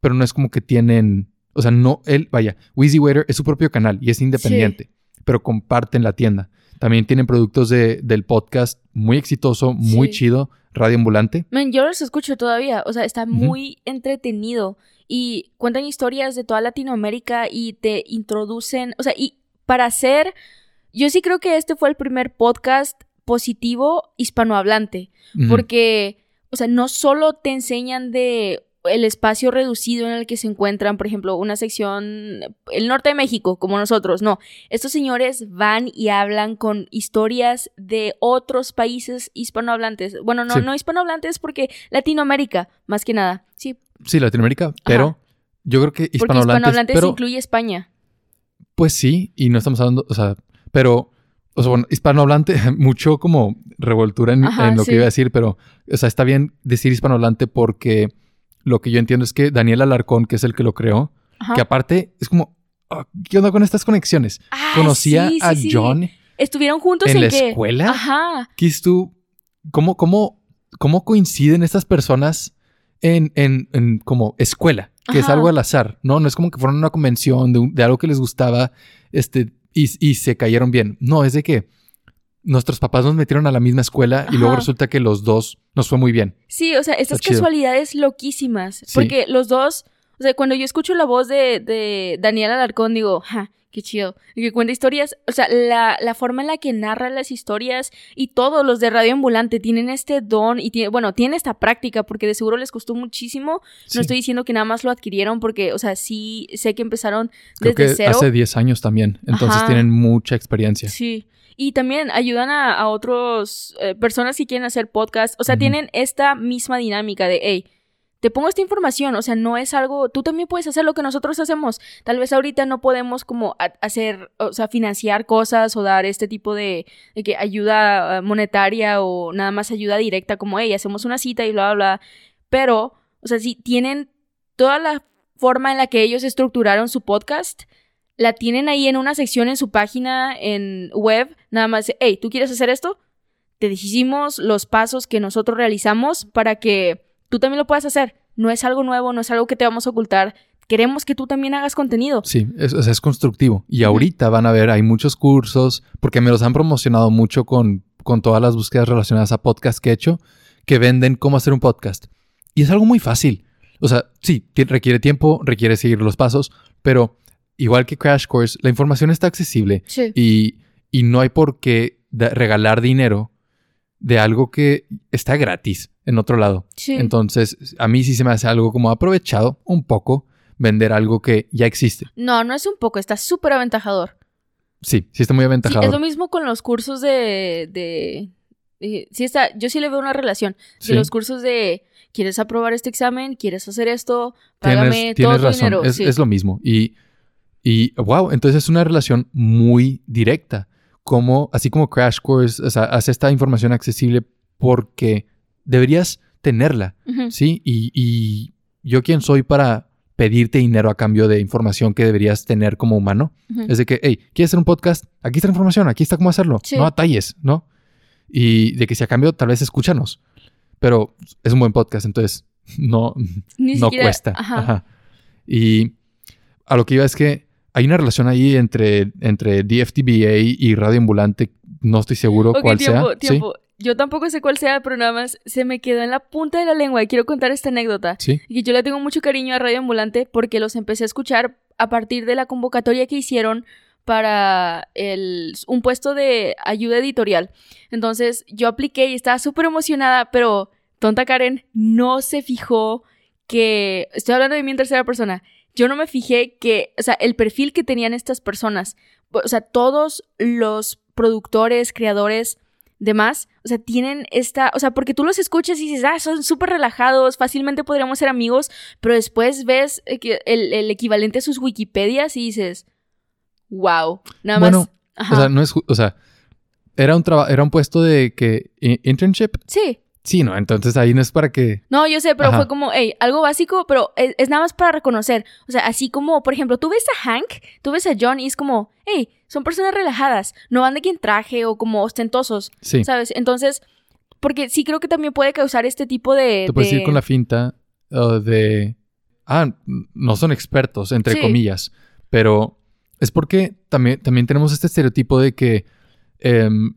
pero no es como que tienen, o sea, no, él, vaya, Wheezy Waiter es su propio canal y es independiente, pero comparten la tienda. También tienen productos de, del podcast muy exitoso, muy chido, Radio Ambulante. Man, yo los escucho todavía, o sea, está muy entretenido. Y cuentan historias de toda Latinoamérica y te introducen, o sea, y para hacer, yo sí creo que este fue el primer podcast positivo hispanohablante, porque, o sea, no solo te enseñan de el espacio reducido en el que se encuentran, por ejemplo, una sección, el norte de México, como nosotros, no. Estos señores van y hablan con historias de otros países hispanohablantes. Bueno, no, no hispanohablantes porque Latinoamérica, más que nada. Sí. Sí, Latinoamérica, pero yo creo que hispanohablantes. Porque hispanohablantes incluye España. Pues sí, y no estamos hablando, o sea, pero o sea, bueno, hispanohablante, mucho como revoltura en, lo que iba a decir, pero, o sea, está bien decir hispanohablante porque lo que yo entiendo es que Daniel Alarcón, que es el que lo creó, que aparte es como, ah, ¿qué onda con estas conexiones? Ah, Conocía a John. Estuvieron juntos en, la escuela. Ajá. Kiss tú, ¿cómo, cómo, cómo coinciden estas personas en, en, en como escuela? Que es algo al azar, ¿no? No es como que fueron a una convención de, de algo que les gustaba este, y, y se cayeron bien. No, es de que nuestros papás nos metieron a la misma escuela y luego resulta que los dos nos fue muy bien. Sí, o sea, estas casualidades loquísimas. Porque los dos, o sea, cuando yo escucho la voz de, de Daniel Alarcón, digo, ja, qué chido. Y que cuenta historias, o sea, la, la, forma en la que narra las historias y todos los de Radio Ambulante tienen este don y tiene, bueno, tienen esta práctica porque de seguro les costó muchísimo. No estoy diciendo que nada más lo adquirieron porque, o sea, sí sé que empezaron desde Creo que Hace 10 años también, entonces tienen mucha experiencia. Sí. Y también ayudan a, a otras eh, personas que quieren hacer podcast. O sea, tienen esta misma dinámica de, hey, te pongo esta información, o sea, no es algo, tú también puedes hacer lo que nosotros hacemos. Tal vez ahorita no podemos como hacer, o sea, financiar cosas o dar este tipo de, de que ayuda eh, monetaria o nada más ayuda directa como, hey, hacemos una cita y bla, bla, bla. Pero, o sea, si tienen toda la forma en la que ellos estructuraron su podcast, la tienen ahí en una sección en su página en web, nada más, hey, ¿tú quieres hacer esto? te decimos los pasos que nosotros realizamos para que tú también lo puedas hacer. No es algo nuevo, no es algo que te vamos a ocultar. Queremos que tú también hagas contenido. Sí, es, es constructivo. Y ahorita van a ver, hay muchos cursos, porque me los han promocionado mucho con, con todas las búsquedas relacionadas a podcast que he hecho, que venden cómo hacer un podcast. Y es algo muy fácil. O sea, sí, requiere tiempo, requiere seguir los pasos, pero igual que Crash Course, la información está accesible Sí. y, y no hay por qué regalar dinero de algo que está gratis en otro lado. Sí. Entonces, a mí sí se me hace algo como aprovechado un poco vender algo que ya existe. No, no es un poco, está súper aventajador. Sí, sí está muy Sí, aventajado. es lo mismo con los cursos de, de, sí está, yo sí le veo una relación de Sí. los cursos de quieres aprobar este examen, quieres hacer esto, págame Tienes, todo tienes tu razón, dinero. es, sí. es lo mismo. Y, y wow, entonces es una relación muy directa. Como, así como Crash Course, o sea, hace esta información accesible porque deberías tenerla. ¿sí? Y, y yo quién soy para pedirte dinero a cambio de información que deberías tener como humano. Es de que, hey, ¿quieres hacer un podcast? Aquí está la información, aquí está cómo hacerlo. Sí. No atalles, ¿no? Y de que si a cambio, tal vez escúchanos. Pero es un buen podcast, entonces no, Ni no siquiera- cuesta. Ajá. Ajá. Y a lo que iba es que hay una relación ahí entre, entre DFTBA y Radio Ambulante. No estoy seguro cuál tiempo, sea. tiempo. Yo tampoco sé cuál sea, pero nada más se me quedó en la punta de la lengua y quiero contar esta anécdota. Sí. Sí. Y yo le tengo mucho cariño a Radio Ambulante porque los empecé a escuchar a partir de la convocatoria que hicieron para el, un puesto de ayuda editorial. Entonces yo apliqué y estaba súper emocionada, pero tonta Karen no se fijó que... Estoy hablando de mí en tercera persona. Yo no me fijé que, o sea, el perfil que tenían estas personas, o sea, todos los productores, creadores, demás, o sea, tienen esta, o sea, porque tú los escuchas y dices, ah, son súper relajados, fácilmente podríamos ser amigos, pero después ves que el, el equivalente a sus Wikipedias y dices, wow, nada Bueno, más. Ajá. O sea, no es, o sea, era un trabajo, era un puesto de que internship. sí, Sí, no, entonces ahí no es para que. no, yo sé, pero Ajá. fue como, hey, algo básico, pero es, es nada más para reconocer. O sea, así como, por ejemplo, tú ves a Hank, tú ves a John y es como, hey, son personas relajadas, no van de quien traje o como ostentosos, Sí. ¿sabes? Entonces, porque sí creo que también puede causar este tipo de... Te puedes de- ir con la finta uh, de. Ah, no son expertos, entre Sí. comillas. Pero es porque también, también tenemos este estereotipo de que em,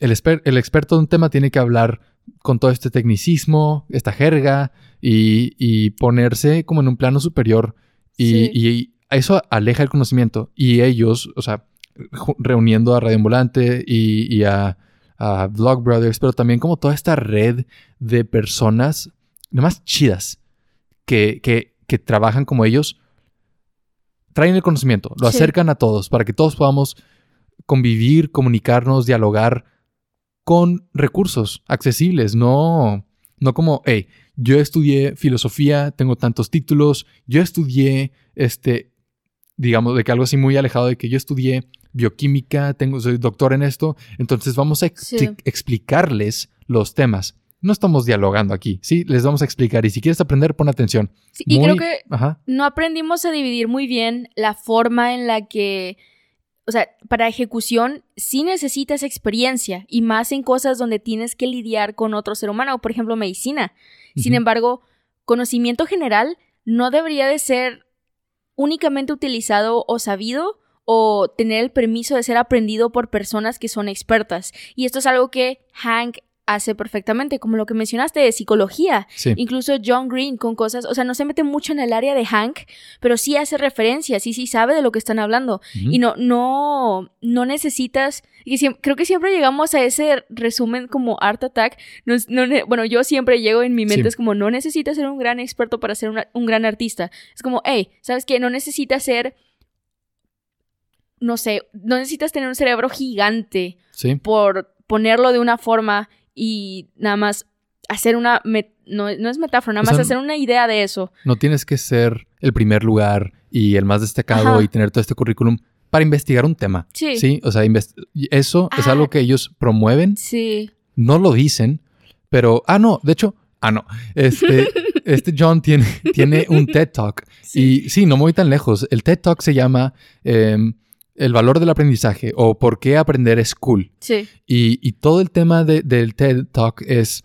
el, el experto de un tema tiene que hablar con todo este tecnicismo, esta jerga y, y ponerse como en un plano superior. Y, Sí. y eso aleja el conocimiento. Y ellos, o sea, reuniendo a Radio Ambulante y, y a, a Vlog Brothers, pero también como toda esta red de personas más chidas que, que, que trabajan como ellos, traen el conocimiento, lo Sí. acercan a todos para que todos podamos convivir, comunicarnos, dialogar con recursos accesibles, no, no como, hey, yo estudié filosofía, tengo tantos títulos, yo estudié, este, digamos, de que algo así muy alejado de que yo estudié bioquímica, tengo, soy doctor en esto, entonces vamos a ex- Sí. explicarles los temas. No estamos dialogando aquí, ¿sí? Les vamos a explicar y si quieres aprender, pon atención. Sí, y creo que Ajá, no aprendimos a dividir muy bien la forma en la que, o sea, para ejecución sí necesitas experiencia y más en cosas donde tienes que lidiar con otro ser humano, por ejemplo, medicina. Sin embargo, conocimiento general no debería de ser únicamente utilizado o sabido o tener el permiso de ser aprendido por personas que son expertas. Y esto es algo que Hank hace perfectamente, como lo que mencionaste de psicología. sí. Incluso John Green con cosas, o sea, no se mete mucho en el área de Hank, pero sí hace referencias y sí sabe de lo que están hablando. Y no, no, no necesitas, y creo que siempre llegamos a ese resumen como Art Attack. No bueno, yo siempre llego en mi mente, Sí. es como, no necesitas ser un gran experto para ser una- un gran artista. Es como, hey, ¿sabes qué? No necesitas ser, no sé, no necesitas tener un cerebro gigante Sí. por ponerlo de una forma y nada más hacer una... no, no es metáfora, nada O más sea, hacer una idea de eso. No tienes que ser el primer lugar y el más destacado Ajá. y tener todo este currículum para investigar un tema. Sí. Sí, o sea, eso es Ah. algo que ellos promueven, Sí. no lo dicen, pero, ah, no, de hecho, ah, no, este, este John tiene, tiene un TED Talk Sí. y sí, no me voy tan lejos. El TED Talk se llama em, el valor del aprendizaje o por qué aprender es cool. Sí. Y, y todo el tema de- del TED Talk es,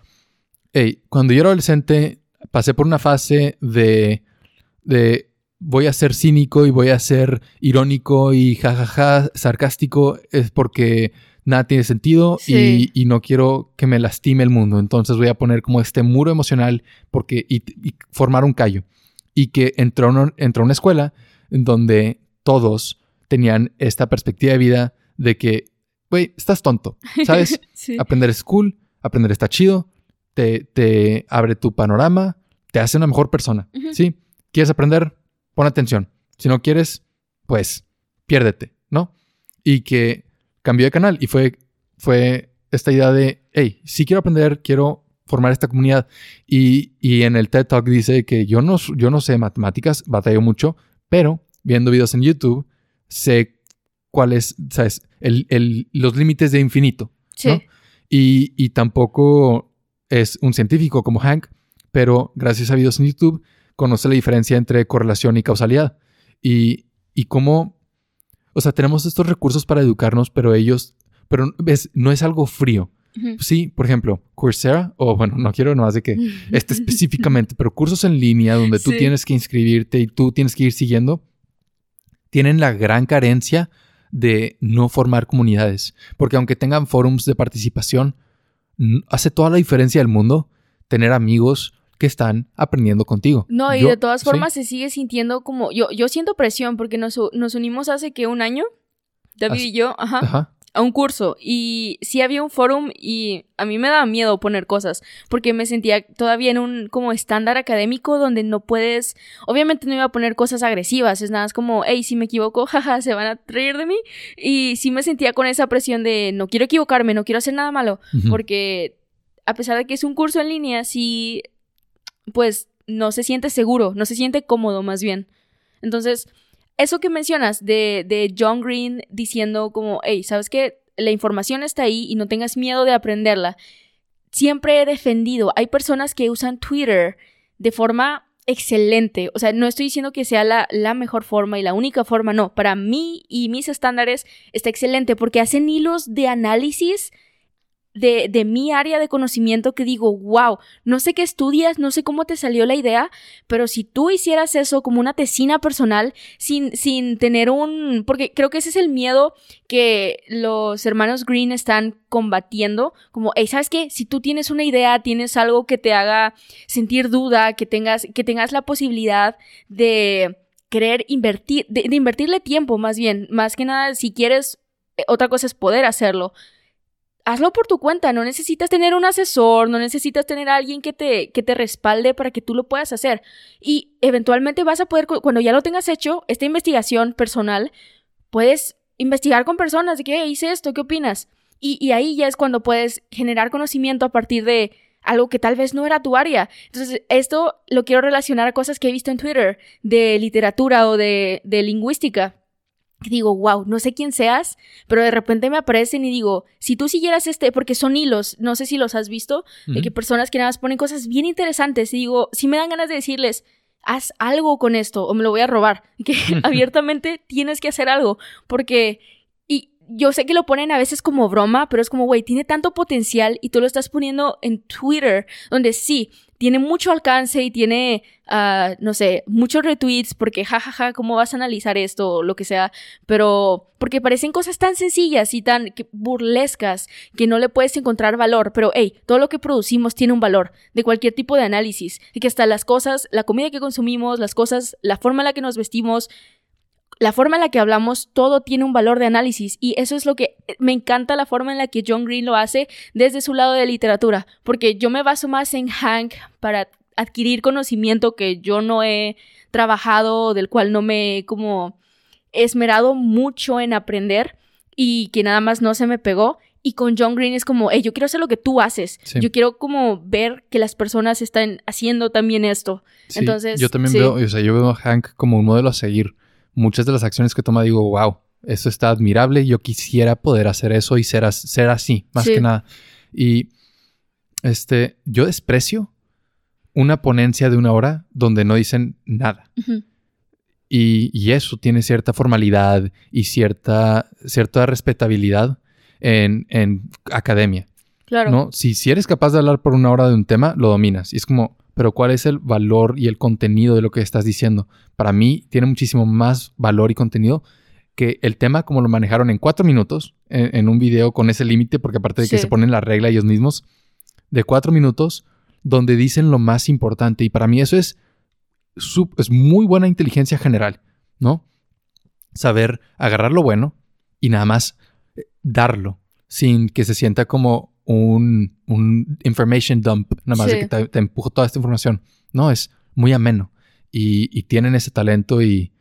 hey, cuando yo era adolescente pasé por una fase de, de voy a ser cínico y voy a ser irónico y jajaja, sarcástico, es porque nada tiene sentido Sí. y, y no quiero que me lastime el mundo. Entonces voy a poner como este muro emocional porque, y, y formar un callo. Y que entró, entró a una escuela en donde todos tenían esta perspectiva de vida de que, güey, estás tonto, ¿sabes? Sí. Aprender es cool, aprender está chido, te, te abre tu panorama, te hace una mejor persona. ¿sí? ¿Quieres aprender? Pon atención. Si no quieres, pues piérdete, ¿no? Y que cambió de canal y fue, fue esta idea de, hey, sí quiero aprender, quiero formar esta comunidad. Y, y en el TED Talk dice que yo no, yo no sé matemáticas, batallo mucho, pero viendo videos en YouTube, sé cuáles, ¿sabes? El- el- los límites de infinito. Sí. ¿no? Y, y tampoco es un científico como Hank, pero gracias a videos en YouTube conoce la diferencia entre correlación y causalidad. Y, y cómo, o sea, tenemos estos recursos para educarnos, pero ellos, pero ves, no es algo frío. Sí, por ejemplo, Coursera, o bueno, no quiero nomás de que este específicamente, pero cursos en línea donde tú Sí. tienes que inscribirte y tú tienes que ir siguiendo, tienen la gran carencia de no formar comunidades. Porque aunque tengan forums de participación, hace toda la diferencia del mundo tener amigos que están aprendiendo contigo. No, y Yo- de todas sí, formas se sigue sintiendo como. Yo, yo siento presión porque nos, nos unimos hace que un año, David y yo, ajá, Ajá. A un curso. Y sí había un forum y a mí me daba miedo poner cosas porque me sentía todavía en un como estándar académico donde no puedes. Obviamente no iba a poner cosas agresivas, es nada más como, hey, si me equivoco, jaja, se van a reír de mí. Y sí me sentía con esa presión de no quiero equivocarme, no quiero hacer nada malo. Porque a pesar de que es un curso en línea, sí, pues no se siente seguro, no se siente cómodo más bien. Entonces, eso que mencionas de, de John Green diciendo como, hey, ¿sabes qué? La información está ahí y no tengas miedo de aprenderla. Siempre he defendido, hay personas que usan Twitter de forma excelente. O sea, no estoy diciendo que sea la, la mejor forma y la única forma, no. Para mí y mis estándares está excelente porque hacen hilos de análisis de, de mi área de conocimiento que digo, wow, no sé qué estudias, no sé cómo te salió la idea, pero si tú hicieras eso como una tesina personal, sin, sin tener un... porque creo que ese es el miedo que los hermanos Green están combatiendo, como, hey, ¿sabes qué? Si tú tienes una idea, tienes algo que te haga sentir duda, que tengas, que tengas la posibilidad de querer invertir, de, invertirle tiempo más bien, más que nada, si quieres, eh, otra cosa es poder hacerlo hazlo por tu cuenta, no necesitas tener un asesor, no necesitas tener a alguien que te, que te respalde para que tú lo puedas hacer. Y eventualmente vas a poder, cu- cuando ya lo tengas hecho, esta investigación personal, puedes investigar con personas de que "Hey, hice esto, ¿qué opinas? Y, y ahí ya es cuando puedes generar conocimiento a partir de algo que tal vez no era tu área. Entonces, esto lo quiero relacionar a cosas que he visto en Twitter de literatura o de, de lingüística. Digo, wow, no sé quién seas, pero de repente me aparecen y digo, si tú siguieras este, porque son hilos, no sé si los has visto, de que personas que nada más ponen cosas bien interesantes y digo, si me dan ganas de decirles, haz algo con esto o me lo voy a robar, que abiertamente tienes que hacer algo, porque, y yo sé que lo ponen a veces como broma, pero es como, güey, tiene tanto potencial y tú lo estás poniendo en Twitter, donde sí, tiene mucho alcance y tiene, ah, no sé, muchos retweets, porque jajaja, ¿cómo vas a analizar esto o lo que sea? Pero porque parecen cosas tan sencillas y tan burlescas que no le puedes encontrar valor, pero hey, todo lo que producimos tiene un valor de cualquier tipo de análisis, y que hasta las cosas, la comida que consumimos, las cosas, la forma en la que nos vestimos, la forma en la que hablamos, todo tiene un valor de análisis y eso es lo que me encanta la forma en la que John Green lo hace desde su lado de literatura, porque yo me baso más en Hank para adquirir conocimiento que yo no he trabajado, del cual no me he como esmerado mucho en aprender y que nada más no se me pegó. Y con John Green es como, hey, yo quiero hacer lo que tú haces. Sí. Yo quiero como ver que las personas están haciendo también esto. Sí, Entonces, yo también sí. veo, o sea, yo veo a Hank como un modelo a seguir. Muchas de las acciones que toma digo, wow, eso está admirable. Yo quisiera poder hacer eso y ser, as- ser así, más Sí. que nada. Y este, yo desprecio una ponencia de una hora donde no dicen nada. Y, y eso tiene cierta formalidad y cierta, cierta respetabilidad en, en academia. Claro. ¿no? Si, si eres capaz de hablar por una hora de un tema, lo dominas. Y es como, pero ¿cuál es el valor y el contenido de lo que estás diciendo? Para mí tiene muchísimo más valor y contenido que el tema como lo manejaron en cuatro minutos en, en un video con ese límite, porque aparte de que Sí. se ponen la regla ellos mismos, de cuatro minutos donde dicen lo más importante. Y para mí eso es, es muy buena inteligencia general, ¿no? Saber agarrar lo bueno y nada más eh, darlo sin que se sienta como un, un information dump, nada más de que te, te empujo toda esta información. No, es muy ameno. Y, y tienen ese talento y,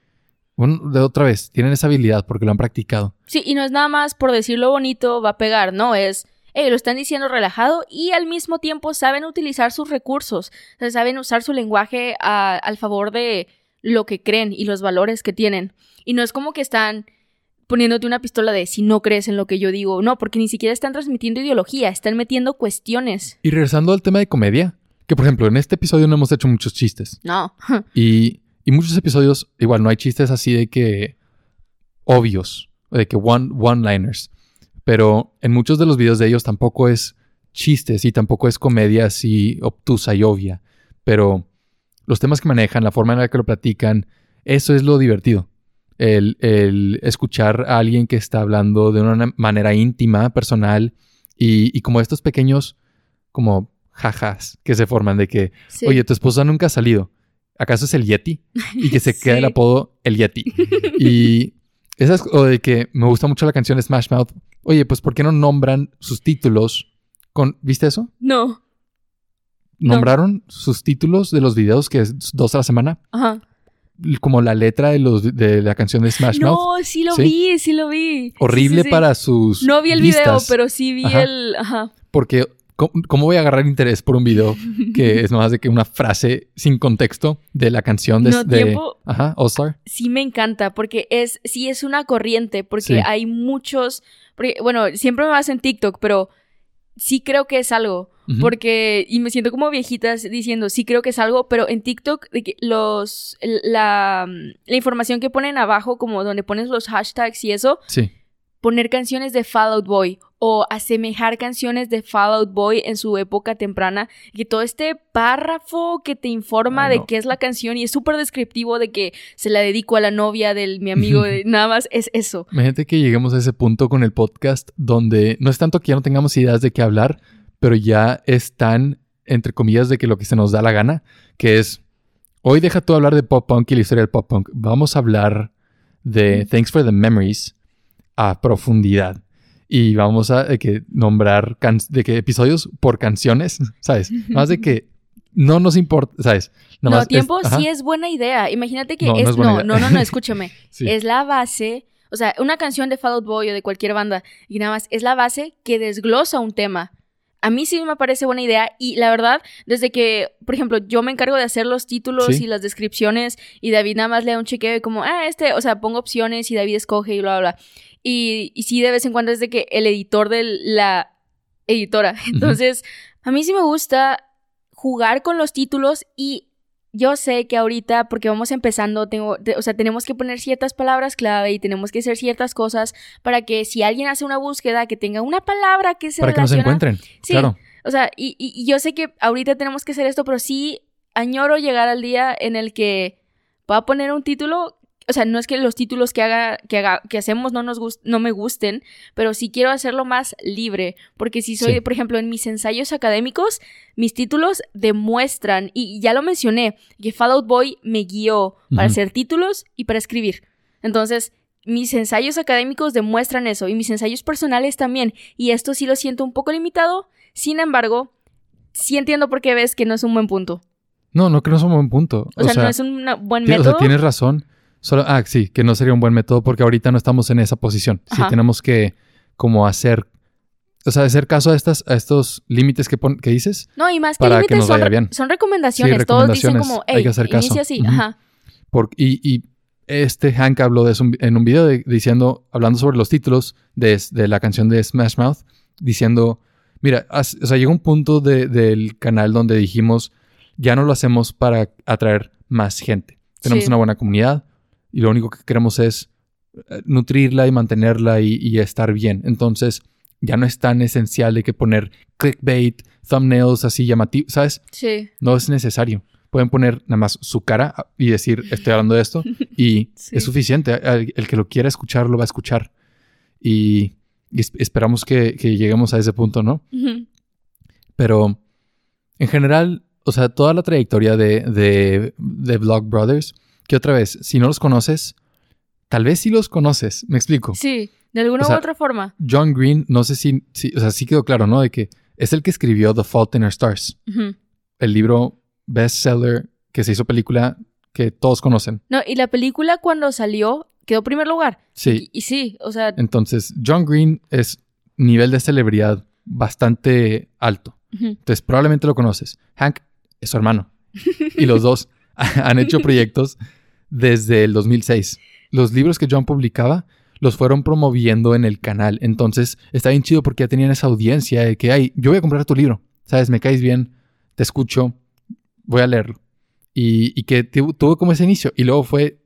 bueno, de otra vez, tienen esa habilidad porque lo han practicado. Sí, y no es nada más por decirlo bonito va a pegar, no, es, eh, lo están diciendo relajado y al mismo tiempo saben utilizar sus recursos, o sea, saben usar su lenguaje a- al favor de lo que creen y los valores que tienen. Y no es como que están poniéndote una pistola de si no crees en lo que yo digo, no, porque ni siquiera están transmitiendo ideología, están metiendo cuestiones. Y regresando al tema de comedia, que por ejemplo en este episodio no hemos hecho muchos chistes. No, Y, y muchos episodios, igual, no hay chistes así de que obvios, de que one, one-liners. Pero en muchos de los videos de ellos tampoco es chistes y tampoco es comedia así obtusa y obvia. Pero los temas que manejan, la forma en la que lo platican, eso es lo divertido. El, el escuchar a alguien que está hablando de una manera íntima, personal, y, y como estos pequeños, como jajas que se forman de que sí. Oye, tu esposa nunca ha salido. ¿Acaso es el Yeti? Y que se queda el Sí. apodo el Yeti. Y esas, o de que me gusta mucho la canción de Smash Mouth. Oye, pues ¿por qué no nombran sus títulos con. ¿Viste eso? no, No. Nombraron sus títulos de los videos, que es dos a la semana, ajá. Como la letra de, los, de la canción de Smash Mouth. No, sí lo ¿Sí? vi, sí lo vi. Horrible Sí, sí, sí. para sus. No vi el video, pero sí vi Ajá. el. Ajá. Porque, ¿cómo, cómo voy a agarrar interés por un video que es más de que una frase sin contexto de la canción de. No, de- tiempo- Ajá, All Star. Sí me encanta, porque es, sí es una corriente, porque hay muchos. porque, bueno, siempre me vas en TikTok, pero sí creo que es algo. Porque, y me siento como viejitas diciendo, sí creo que es algo, pero en TikTok, los, la, la información que ponen abajo, como donde pones los hashtags y eso, Sí. Poner canciones de Fall Out Boy o asemejar canciones de Fall Out Boy en su época temprana, que todo este párrafo que te informa Ay, de qué es la canción y es súper descriptivo de que se la dedico a la novia de mi amigo, de- nada más es eso. Imagínate que lleguemos a ese punto con el podcast donde no es tanto que ya no tengamos ideas de qué hablar, pero ya están, entre comillas, de que lo que se nos da la gana, que es, hoy deja tú hablar de pop punk y la historia del pop punk, vamos a hablar de Thanks for the Memories a profundidad. Y vamos a de que nombrar can- de que episodios por canciones, ¿sabes? Más de que no nos importa, ¿sabes? Nada no, más es- tiempo ajá, sí es buena idea. Imagínate que No, no es, es buena no, no, no, no, escúchame. sí. Es la base, o sea, una canción de Fall Out Boy o de cualquier banda, y nada más es la base que desglosa un tema. A mí sí me parece buena idea y la verdad, desde que, por ejemplo, yo me encargo de hacer los títulos Sí. y las descripciones y David nada más le da un chequeo y como, ah, este, o sea, pongo opciones y David escoge y bla, bla, bla. Y, y sí, de vez en cuando es de que el editor de la editora. Entonces, a mí sí me gusta jugar con los títulos y yo sé que ahorita, porque vamos empezando, tengo, te- o sea, tenemos que poner ciertas palabras clave y tenemos que hacer ciertas cosas para que si alguien hace una búsqueda, que tenga una palabra que se Para que nos relaciona. encuentren. Sí, Claro. O sea, y, yo sé que ahorita tenemos que hacer esto, pero sí añoro llegar al día en el que pueda poner un título. O sea, no es que los títulos que haga, que haga, que hacemos no nos gust- no me gusten, pero sí quiero hacerlo más libre. Porque si soy, Sí. por ejemplo, en mis ensayos académicos, mis títulos demuestran, y ya lo mencioné, que Fall Out Boy me guió para hacer títulos y para escribir. Entonces, mis ensayos académicos demuestran eso, y mis ensayos personales también. Y esto sí lo siento un poco limitado, sin embargo, sí entiendo por qué ves que no es un buen punto. No, no que no es un buen punto. O, sea, no es un buen Ti- O método. sea, tienes razón. Solo, ah, sí, que no sería un buen método porque ahorita no estamos en esa posición. Sí Ajá. tenemos que como hacer, o sea, hacer caso a estas, a estos límites que, pon- que dices. No, y más que límites son, re- son recomendaciones. Sí, Todos dicen como, Hay que hacer caso. inicia así. Ujú. Ajá. Por, y, y este Hank habló de eso en un video de- diciendo, hablando sobre los títulos de, de la canción de Smash Mouth, diciendo, mira, as- o sea, llegó un punto de- del canal donde dijimos, ya no lo hacemos para atraer más gente. Tenemos Sí. una buena comunidad, y lo único que queremos es eh, nutrirla y mantenerla y, y estar bien. Entonces, ya no es tan esencial de que poner clickbait, thumbnails así llamativos, ¿sabes? Sí. No es necesario. Pueden poner nada más su cara y decir, estoy hablando de esto, y Sí. es suficiente. El, el que lo quiera escuchar, lo va a escuchar. Y, y es- esperamos que, que lleguemos a ese punto, ¿no? Pero en general, o sea, toda la trayectoria de, de, de Vlog Brothers, que otra vez, si no los conoces, tal vez sí los conoces, me explico. Sí, de alguna O sea, u otra forma. John Green, no sé si, si- o sea, sí quedó claro, ¿no? De que es el que escribió The Fault in Our Stars, el libro bestseller que se hizo película que todos conocen. No, y la película cuando salió quedó primer lugar. Sí, Y, y sí, o sea, entonces John Green es nivel de celebridad bastante alto. Entonces probablemente lo conoces. Hank es su hermano. Y los dos han hecho proyectos desde el 2006. Los libros que John publicaba los fueron promoviendo en el canal. Entonces está bien chido porque ya tenían esa audiencia de que, ay, yo voy a comprar tu libro. ¿Sabes? Me caes bien, te escucho, voy a leerlo. Y, que tu- tuvo como ese inicio. Y luego fue,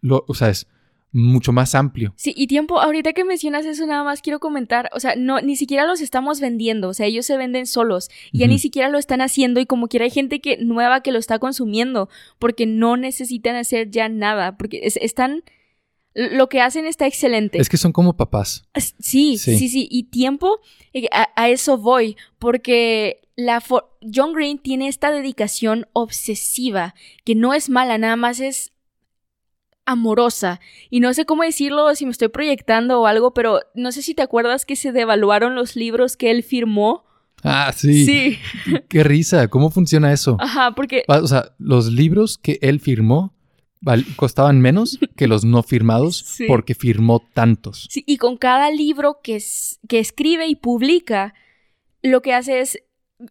lo, o sea, es mucho más amplio. Sí, y tiempo, ahorita que mencionas eso, nada más quiero comentar, o sea, no, ni siquiera los estamos vendiendo, o sea, ellos se venden solos, y ya ni siquiera lo están haciendo, y como quiera hay gente que, nueva que lo está consumiendo, porque no necesitan hacer ya nada, porque es- están, lo que hacen está excelente. Es que son como papás. Sí, Sí. sí, sí, Y tiempo, eh, a, a eso voy, porque la John Green tiene esta dedicación obsesiva, que no es mala, nada más es amorosa. Y no sé cómo decirlo, si me estoy proyectando o algo, pero no sé si te acuerdas que se devaluaron los libros que él firmó. Ah, sí. Sí, Qué risa. ¿Cómo funciona eso? ajá, porque... O sea, los libros que él firmó costaban menos que los no firmados Sí. porque firmó tantos. Sí, y con cada libro que, es- que escribe y publica, lo que hace es,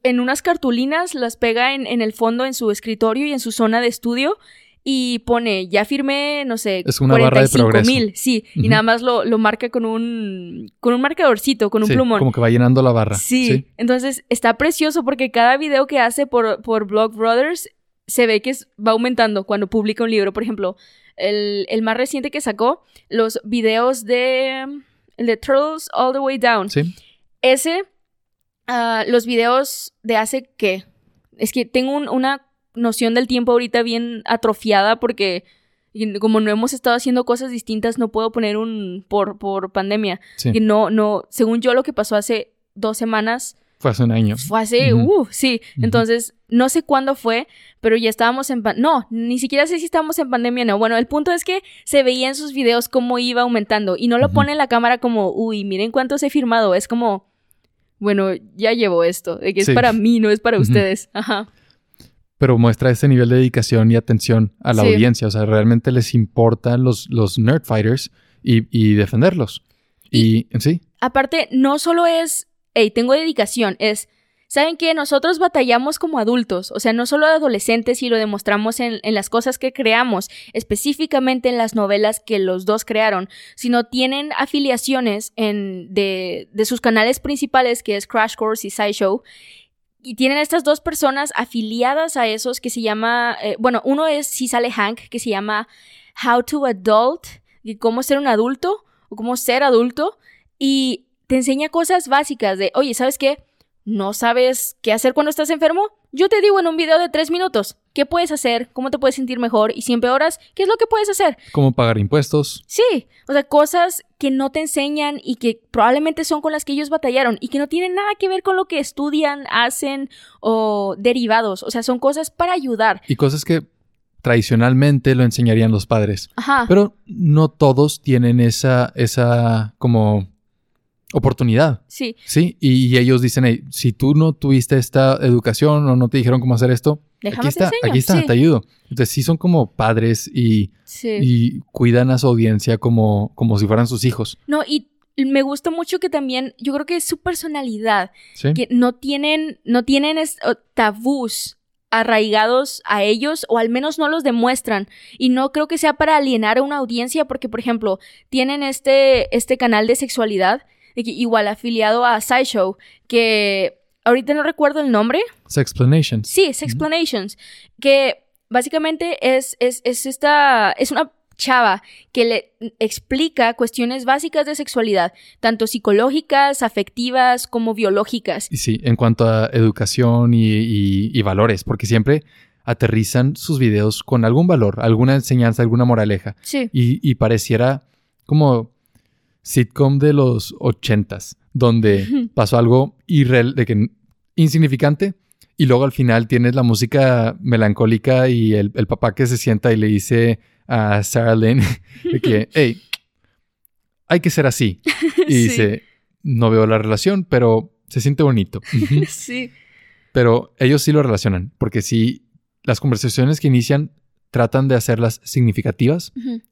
en unas cartulinas, las pega en, en el fondo, en su escritorio y en su zona de estudio, y pone, ya firmé, no sé, Es una barra de mil, sí, y nada más lo, lo marca con un, con un marcadorcito, con un Sí, plumón. Como que va llenando la barra. Sí. entonces está precioso porque cada video que hace por, por Blog Brothers se ve que es- va aumentando cuando publica un libro. Por ejemplo, el, el más reciente que sacó, los videos de, el de Turtles All the Way Down. Sí. Ese, ah, los videos de hace qué? Es que tengo un- una noción del tiempo ahorita bien atrofiada porque como no hemos estado haciendo cosas distintas, no puedo poner un por, por pandemia. Sí. Y no, no, según yo lo que pasó hace dos semanas, Fue hace un año. fue hace, uh, sí. Entonces, no sé cuándo fue, pero ya estábamos en pan- No, ni siquiera sé si estábamos en pandemia o no. Bueno, el punto es que se veía en sus videos cómo iba aumentando y no lo pone en la cámara como, uy, miren cuántos he firmado. Es como, bueno, ya llevo esto, de que es para mí, no es para ustedes. Ajá. Pero muestra ese nivel de dedicación y atención a la Sí. audiencia. O sea, realmente les importan los, los nerd fighters y, y defenderlos. Y, en sí, Aparte, no solo es, hey, tengo dedicación, es, ¿saben qué? Nosotros batallamos como adultos, o sea, no solo adolescentes y lo demostramos en, en las cosas que creamos, específicamente en las novelas que los dos crearon, sino tienen afiliaciones en, de, de sus canales principales, que es Crash Course y SciShow, y tienen estas dos personas afiliadas a esos que se llama, eh, bueno, uno es si sale Hank, que se llama How to Adult, y cómo ser un adulto, o cómo ser adulto, y te enseña cosas básicas de, oye, ¿sabes qué? ¿No sabes qué hacer cuando estás enfermo? Yo te digo en un video de tres minutos qué puedes hacer, cómo te puedes sentir mejor, y si empeoras, ¿qué es lo que puedes hacer? cómo pagar impuestos. Sí, o sea, cosas que no te enseñan y que probablemente son con las que ellos batallaron y que no tienen nada que ver con lo que estudian, hacen o derivados, o sea, son cosas para ayudar. Y cosas que tradicionalmente lo enseñarían los padres. Ajá. Pero no todos tienen esa, esa como oportunidad. sí, Sí, y, y ellos dicen, "Hey, si tú no tuviste esta educación o no te dijeron cómo hacer esto, déjame aquí está, aquí está, sí, te ayudo. Entonces sí son como padres y, sí. y cuidan a su audiencia como, como si fueran sus hijos. No, y me gusta mucho que también, yo creo que es su personalidad, ¿sí? que no tienen, no tienen tabús arraigados a ellos o al menos no los demuestran y no creo que sea para alienar a una audiencia porque por ejemplo tienen este este canal de sexualidad de que igual afiliado a SciShow que ahorita no recuerdo el nombre Sexplanations. sí Sexplanations que básicamente es es es esta es una chava que le explica cuestiones básicas de sexualidad, tanto psicológicas, afectivas como biológicas. Y sí, en cuanto a educación y, y- y valores, porque siempre aterrizan sus videos con algún valor, alguna enseñanza, alguna moraleja. Sí. Y, y pareciera como sitcom de los ochentas, donde pasó algo irreal, de que insignificante, y luego al final tienes la música melancólica y el, el papá que se sienta y le dice a Sarah Lynn de que, hey, hay que ser así. Y Sí. dice, no veo la relación, pero se siente bonito. Sí. Pero ellos sí lo relacionan, porque sí, las conversaciones que inician tratan de hacerlas significativas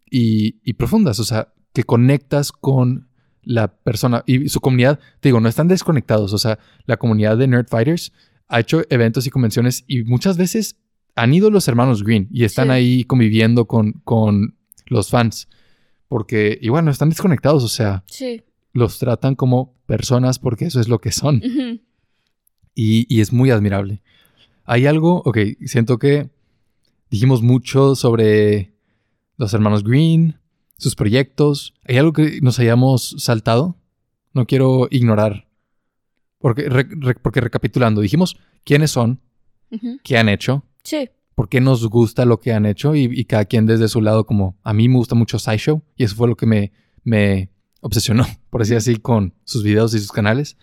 y, y profundas, o sea, que conectas con la persona y su comunidad, te digo, no están desconectados, o sea, la comunidad de Nerd Fighters ha hecho eventos y convenciones y muchas veces han ido los hermanos Green y están Sí. ahí conviviendo con, con los fans, porque igual no están desconectados, o sea, Sí. los tratan como personas porque eso es lo que son y, y es muy admirable. Hay algo, ok, siento que dijimos mucho sobre los hermanos Green, sus proyectos. ¿Hay algo que nos hayamos saltado? No quiero ignorar. Porque, re- re- porque recapitulando, dijimos quiénes son, Ujú. qué han hecho, Sí. por qué nos gusta lo que han hecho y, y cada quien desde su lado como a mí me gusta mucho SciShow y eso fue lo que me, me obsesionó, por decir así, con sus videos y sus canales.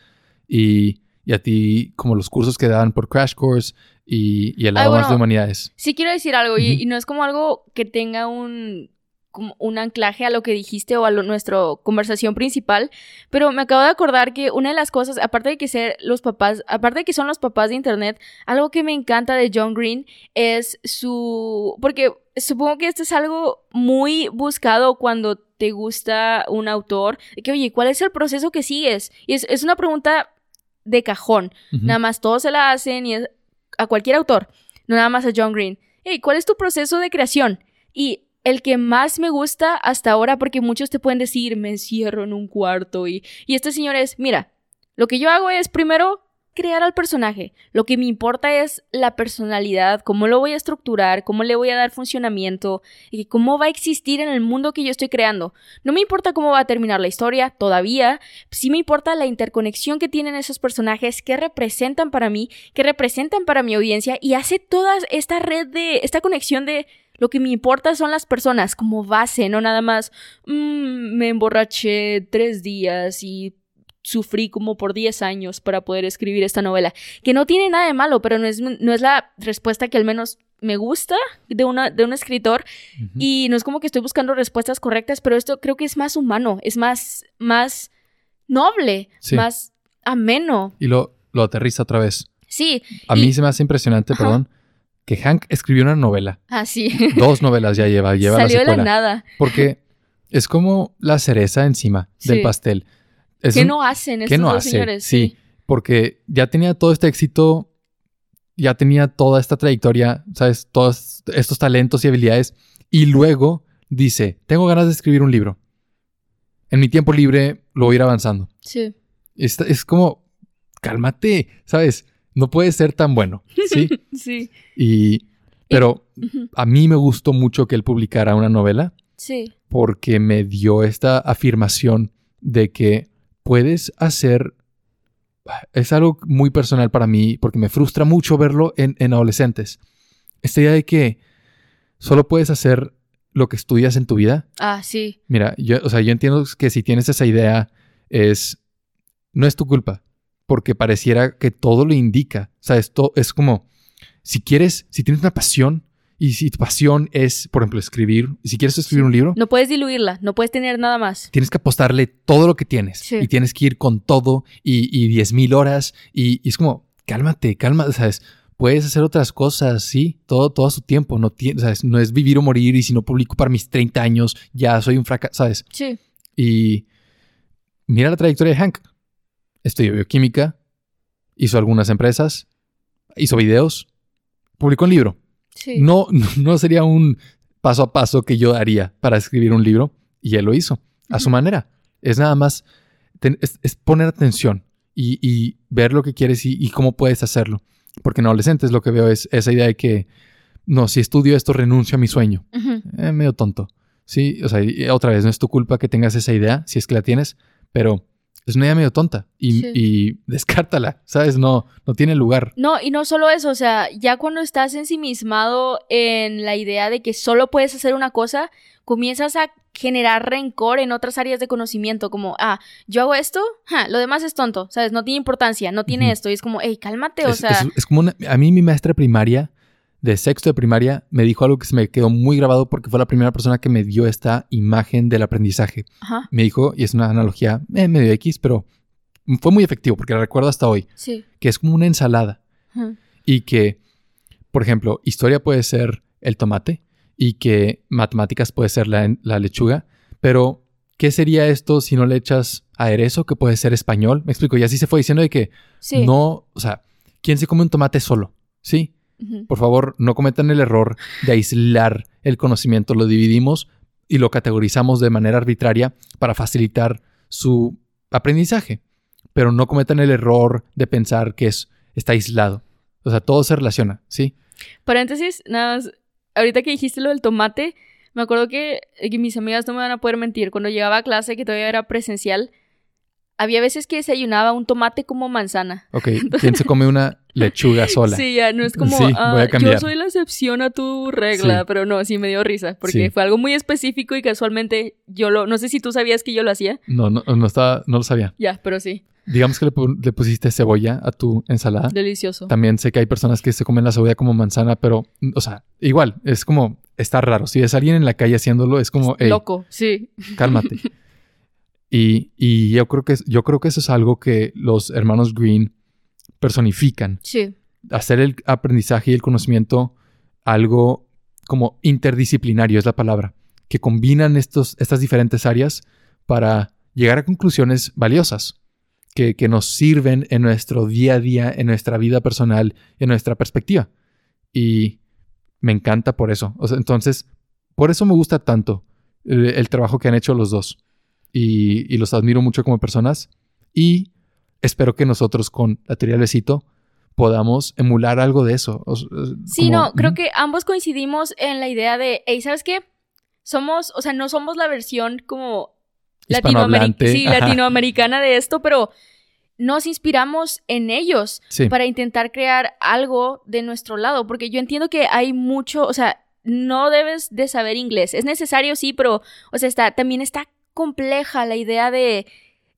Y, y a ti como los cursos que dan por Crash Course y, y el lado más bueno. de humanidades. Sí quiero decir algo y, y no es como algo que tenga un como un anclaje a lo que dijiste o a nuestra conversación principal, pero me acabo de acordar que una de las cosas, aparte de que ser los papás, aparte de que son los papás de internet, algo que me encanta de John Green es su porque supongo que esto es algo muy buscado cuando te gusta un autor, de que oye, ¿cuál es el proceso que sigues? Y es, es una pregunta de cajón. Nada más todos se la hacen y es a cualquier autor, no nada más a John Green. Hey, ¿cuál es tu proceso de creación? Y el que más me gusta hasta ahora, porque muchos te pueden decir, me encierro en un cuarto y, y este señor es, mira, lo que yo hago es primero crear al personaje. Lo que me importa es la personalidad, cómo lo voy a estructurar, cómo le voy a dar funcionamiento y cómo va a existir en el mundo que yo estoy creando. No me importa cómo va a terminar la historia, todavía. Sí me importa la interconexión que tienen esos personajes, qué representan para mí, qué representan para mi audiencia y hace toda esta red de, esta conexión de lo que me importa son las personas como base, no nada más, "Mm, me emborraché tres días y sufrí como por 10 años para poder escribir esta novela. Que no tiene nada de malo, pero no es, no es la respuesta que al menos me gusta de, una, de un escritor. Y no es como que estoy buscando respuestas correctas, pero esto creo que es más humano, es más, más noble, Sí. más ameno. Y lo, lo aterriza otra vez. Sí, A Y- mí se me hace impresionante, Ajá. perdón, que Hank escribió una novela. así. Dos novelas ya lleva, lleva Salió la de la nada. Porque es como la cereza encima del Sí. pastel. Es ¿Qué un- no hacen ¿Qué estos no dos hace? señores? Sí, porque ya tenía todo este éxito, ya tenía toda esta trayectoria, ¿sabes? Todos estos talentos y habilidades. Y luego dice, tengo ganas de escribir un libro. En mi tiempo libre lo voy a ir avanzando. Sí. Es, es como, cálmate, ¿sabes? No puede ser tan bueno, ¿sí? Sí. y, pero a mí me gustó mucho que él publicara una novela Sí. porque me dio esta afirmación de que puedes hacer... Es algo muy personal para mí porque me frustra mucho verlo en, en adolescentes. Esta idea de que solo puedes hacer lo que estudias en tu vida. Ah, sí. Mira, yo, o sea, yo entiendo que si tienes esa idea es... No es tu culpa porque pareciera que todo lo indica. O sea, esto es como... Si quieres, si tienes una pasión y si tu pasión es, por ejemplo, escribir, si quieres escribir un libro, No puedes diluirla, no puedes tener nada más. tienes que apostarle todo lo que tienes Sí. y tienes que ir con todo y, y 10 mil horas y, y es como, cálmate, calma, ¿sabes? Puedes hacer otras cosas, sí, todo, todo a su tiempo, no, tie- ¿sabes? no es vivir o morir y si no publico para mis 30 años ya soy un fracaso, ¿sabes? Sí. Y mira la trayectoria de Hank. Estudió bioquímica, hizo algunas empresas, hizo videos, publicó un libro. Sí. No, no, sería un paso a paso que yo haría para escribir un libro y él lo hizo a su manera. Es nada más, ten- es, es poner atención y, y ver lo que quieres y, y cómo puedes hacerlo. Porque en adolescentes lo que veo es esa idea de que, no, si estudio esto renuncio a mi sueño. Eh, medio tonto. Sí, o sea, otra vez, no es tu culpa que tengas esa idea, si es que la tienes, pero es una idea medio tonta y, Sí. y descártala, ¿sabes? No, no tiene lugar. No, y no solo eso, o sea, ya cuando estás ensimismado en la idea de que solo puedes hacer una cosa, comienzas a generar rencor en otras áreas de conocimiento, como, ah, yo hago esto, ja, lo demás es tonto, ¿sabes? No tiene importancia, no tiene esto, y es como, hey, cálmate, o es, sea, es- es como una, a mí mi maestra primaria, de sexto de primaria, me dijo algo que se me quedó muy grabado porque fue la primera persona que me dio esta imagen del aprendizaje. ajá, Me dijo, y es una analogía eh, medio X, pero fue muy efectivo porque la recuerdo hasta hoy, sí, que es como una ensalada. y que, por ejemplo, historia puede ser el tomate y que matemáticas puede ser la, la lechuga, pero ¿qué sería esto si no le echas aderezo que puede ser español? Me explico, y así se fue diciendo de que sí, no, o sea, ¿quién se come un tomate solo? ¿Sí? Por favor, no cometan el error de aislar el conocimiento, lo dividimos y lo categorizamos de manera arbitraria para facilitar su aprendizaje, pero no cometan el error de pensar que es, está aislado. O sea, todo se relaciona, ¿sí? Paréntesis, nada más, ahorita que dijiste lo del tomate, me acuerdo que, que mis amigas no me van a poder mentir, cuando llegaba a clase, que todavía era presencial, había veces que desayunaba un tomate como manzana. Ok, ¿quién se come una lechuga sola? Sí, ya no es como, Sí, ah, voy a cambiar. yo soy la excepción a tu regla, Sí. pero no, sí me dio risa, porque Sí. fue algo muy específico y casualmente yo lo, no sé si tú sabías que yo lo hacía, No, no, no, estaba, no lo sabía. ya, pero sí, Digamos que le, le pusiste cebolla a tu ensalada. delicioso. También sé que hay personas que se comen la cebolla como manzana, pero, o sea, igual, es como, está raro. Si ves a alguien en la calle haciéndolo, es como, hey, Loco, sí. cálmate. y, y yo creo que yo creo que eso es algo que los hermanos Green personifican. Sí, Hacer el aprendizaje y el conocimiento algo como interdisciplinario es la palabra, que combinan estos, estas diferentes áreas para llegar a conclusiones valiosas que, que nos sirven en nuestro día a día, en nuestra vida personal, en nuestra perspectiva. Y me encanta por eso. O sea, entonces, por eso me gusta tanto el, el trabajo que han hecho los dos. Y, y los admiro mucho como personas. Y espero que nosotros con la teoría del besito podamos emular algo de eso. O s- Sí, como- no, creo que ambos coincidimos en la idea de, hey, ¿sabes qué? Somos, o sea, no somos la versión como sí, latinoamericana de esto, pero nos inspiramos en ellos Sí, para intentar crear algo de nuestro lado, porque yo entiendo que hay mucho, o sea, no debes de saber inglés, es necesario sí, pero, o sea, está, también está compleja la idea de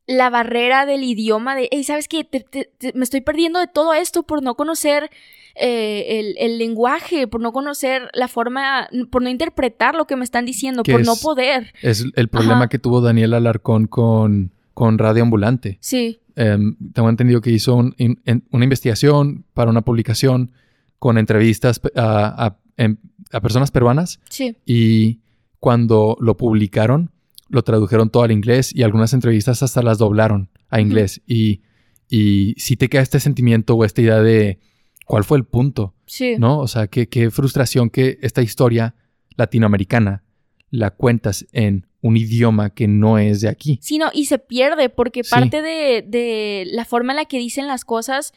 la barrera del idioma, de, hey, ¿sabes qué? Te- te- te- me estoy perdiendo de todo esto por no conocer eh, el, el lenguaje, por no conocer la forma, por no interpretar lo que me están diciendo, por no poder. es el problema Ajá. que tuvo Daniel Alarcón con, con Radio Ambulante. Sí, Em, tengo entendido que hizo un- in- en- una investigación para una publicación con entrevistas a- em- a personas peruanas sí, y cuando lo publicaron lo tradujeron todo al inglés y algunas entrevistas hasta las doblaron a inglés y, y sí te queda este sentimiento o esta idea de cuál fue el punto, sí. ¿no? O sea, qué, qué frustración que esta historia latinoamericana la cuentas en un idioma que no es de aquí. Sí, no, y se pierde porque Sí. parte de, de la forma en la que dicen las cosas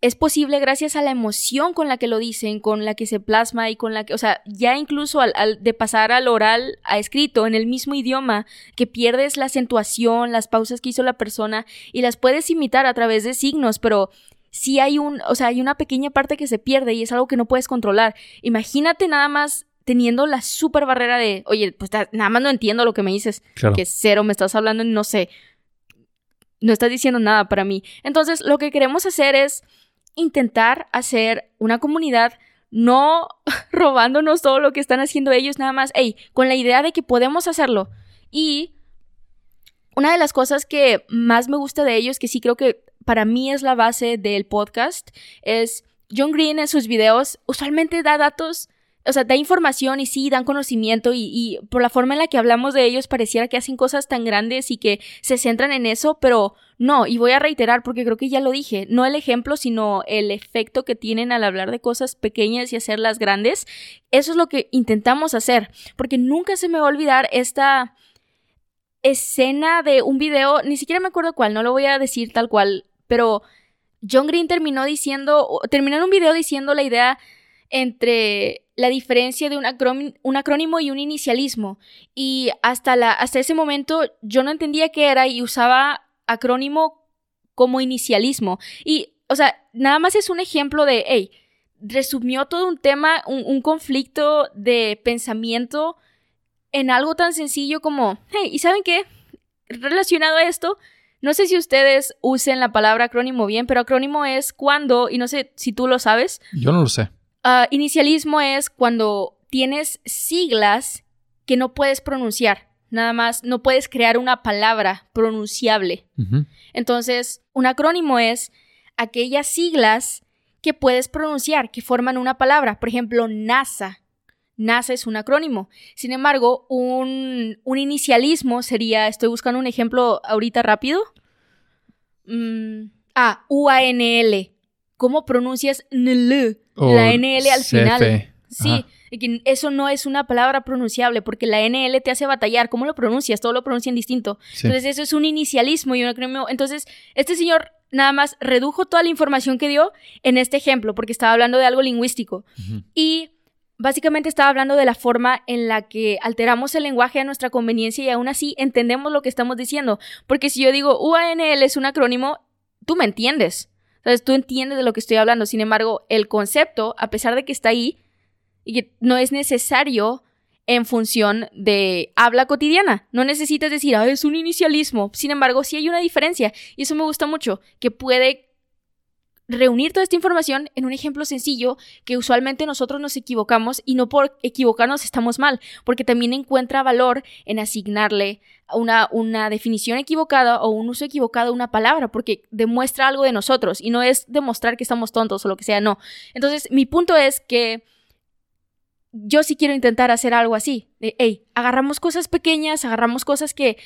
es posible gracias a la emoción con la que lo dicen, con la que se plasma y con la que, o sea, ya incluso al, al- de pasar al oral a escrito en el mismo idioma, que pierdes la acentuación, las pausas que hizo la persona y las puedes imitar a través de signos, pero sí hay un, o sea, hay una pequeña parte que se pierde y es algo que no puedes controlar. Imagínate nada más teniendo la super barrera de, oye, pues nada más no entiendo lo que me dices Claro. que cero me estás hablando en no sé. No estás diciendo nada para mí. Entonces, lo que queremos hacer es intentar hacer una comunidad no robándonos todo lo que están haciendo ellos, nada más, hey, con la idea de que podemos hacerlo. Y una de las cosas que más me gusta de ellos, que sí creo que para mí es la base del podcast, es John Green en sus videos usualmente da datos, o sea, da información y sí, dan conocimiento y, por la forma en la que hablamos de ellos pareciera que hacen cosas tan grandes y que se centran en eso, pero no, y voy a reiterar porque creo que ya lo dije, no el ejemplo, sino el efecto que tienen al hablar de cosas pequeñas y hacerlas grandes. Eso es lo que intentamos hacer, porque nunca se me va a olvidar esta escena de un video, ni siquiera me acuerdo cuál, no lo voy a decir tal cual, pero John Green terminó diciendo, terminó en un video diciendo la idea entre la diferencia de un, un, acrónimo y un inicialismo. Y hasta, la, hasta ese momento yo no entendía qué era y usaba acrónimo como inicialismo. Y, o sea, nada más es un ejemplo de, hey, resumió todo un tema, un, conflicto de pensamiento en algo tan sencillo como, hey, ¿y saben qué? Relacionado a esto, no sé si ustedes usen la palabra acrónimo bien, pero acrónimo es cuando, y no sé si tú lo sabes. Yo no lo sé. Ah, inicialismo es cuando tienes siglas que no puedes pronunciar. Nada más, no puedes crear una palabra pronunciable. Entonces, un acrónimo es aquellas siglas que puedes pronunciar, que forman una palabra. Por ejemplo, NASA. NASA es un acrónimo. Sin embargo, un, inicialismo sería, estoy buscando un ejemplo ahorita rápido. Mm, ah, UANL. ¿Cómo pronuncias NL? La NL al final. Sí, eso no es una palabra pronunciable porque la NL te hace batallar. ¿Cómo lo pronuncias? Todo lo pronuncian distinto. Entonces, eso es un inicialismo y un acrónimo. Entonces, este señor nada más redujo toda la información que dio en este ejemplo, porque estaba hablando de algo lingüístico. Y básicamente estaba hablando de la forma en la que alteramos el lenguaje a nuestra conveniencia y aún así entendemos lo que estamos diciendo. Porque si yo digo UANL es un acrónimo, tú me entiendes. Entonces tú entiendes de lo que estoy hablando. Sin embargo, el concepto, a pesar de que está ahí, no es necesario en función de habla cotidiana. No necesitas decir, ah, es un inicialismo. Sin embargo, sí hay una diferencia y eso me gusta mucho, que puede reunir toda esta información en un ejemplo sencillo que usualmente nosotros nos equivocamos y no por equivocarnos estamos mal, porque también encuentra valor en asignarle una, una definición equivocada o un uso equivocado a una palabra, porque demuestra algo de nosotros y no es demostrar que estamos tontos o lo que sea, no. Entonces, mi punto es que yo sí quiero intentar hacer algo así. De, hey, agarramos cosas pequeñas, agarramos cosas que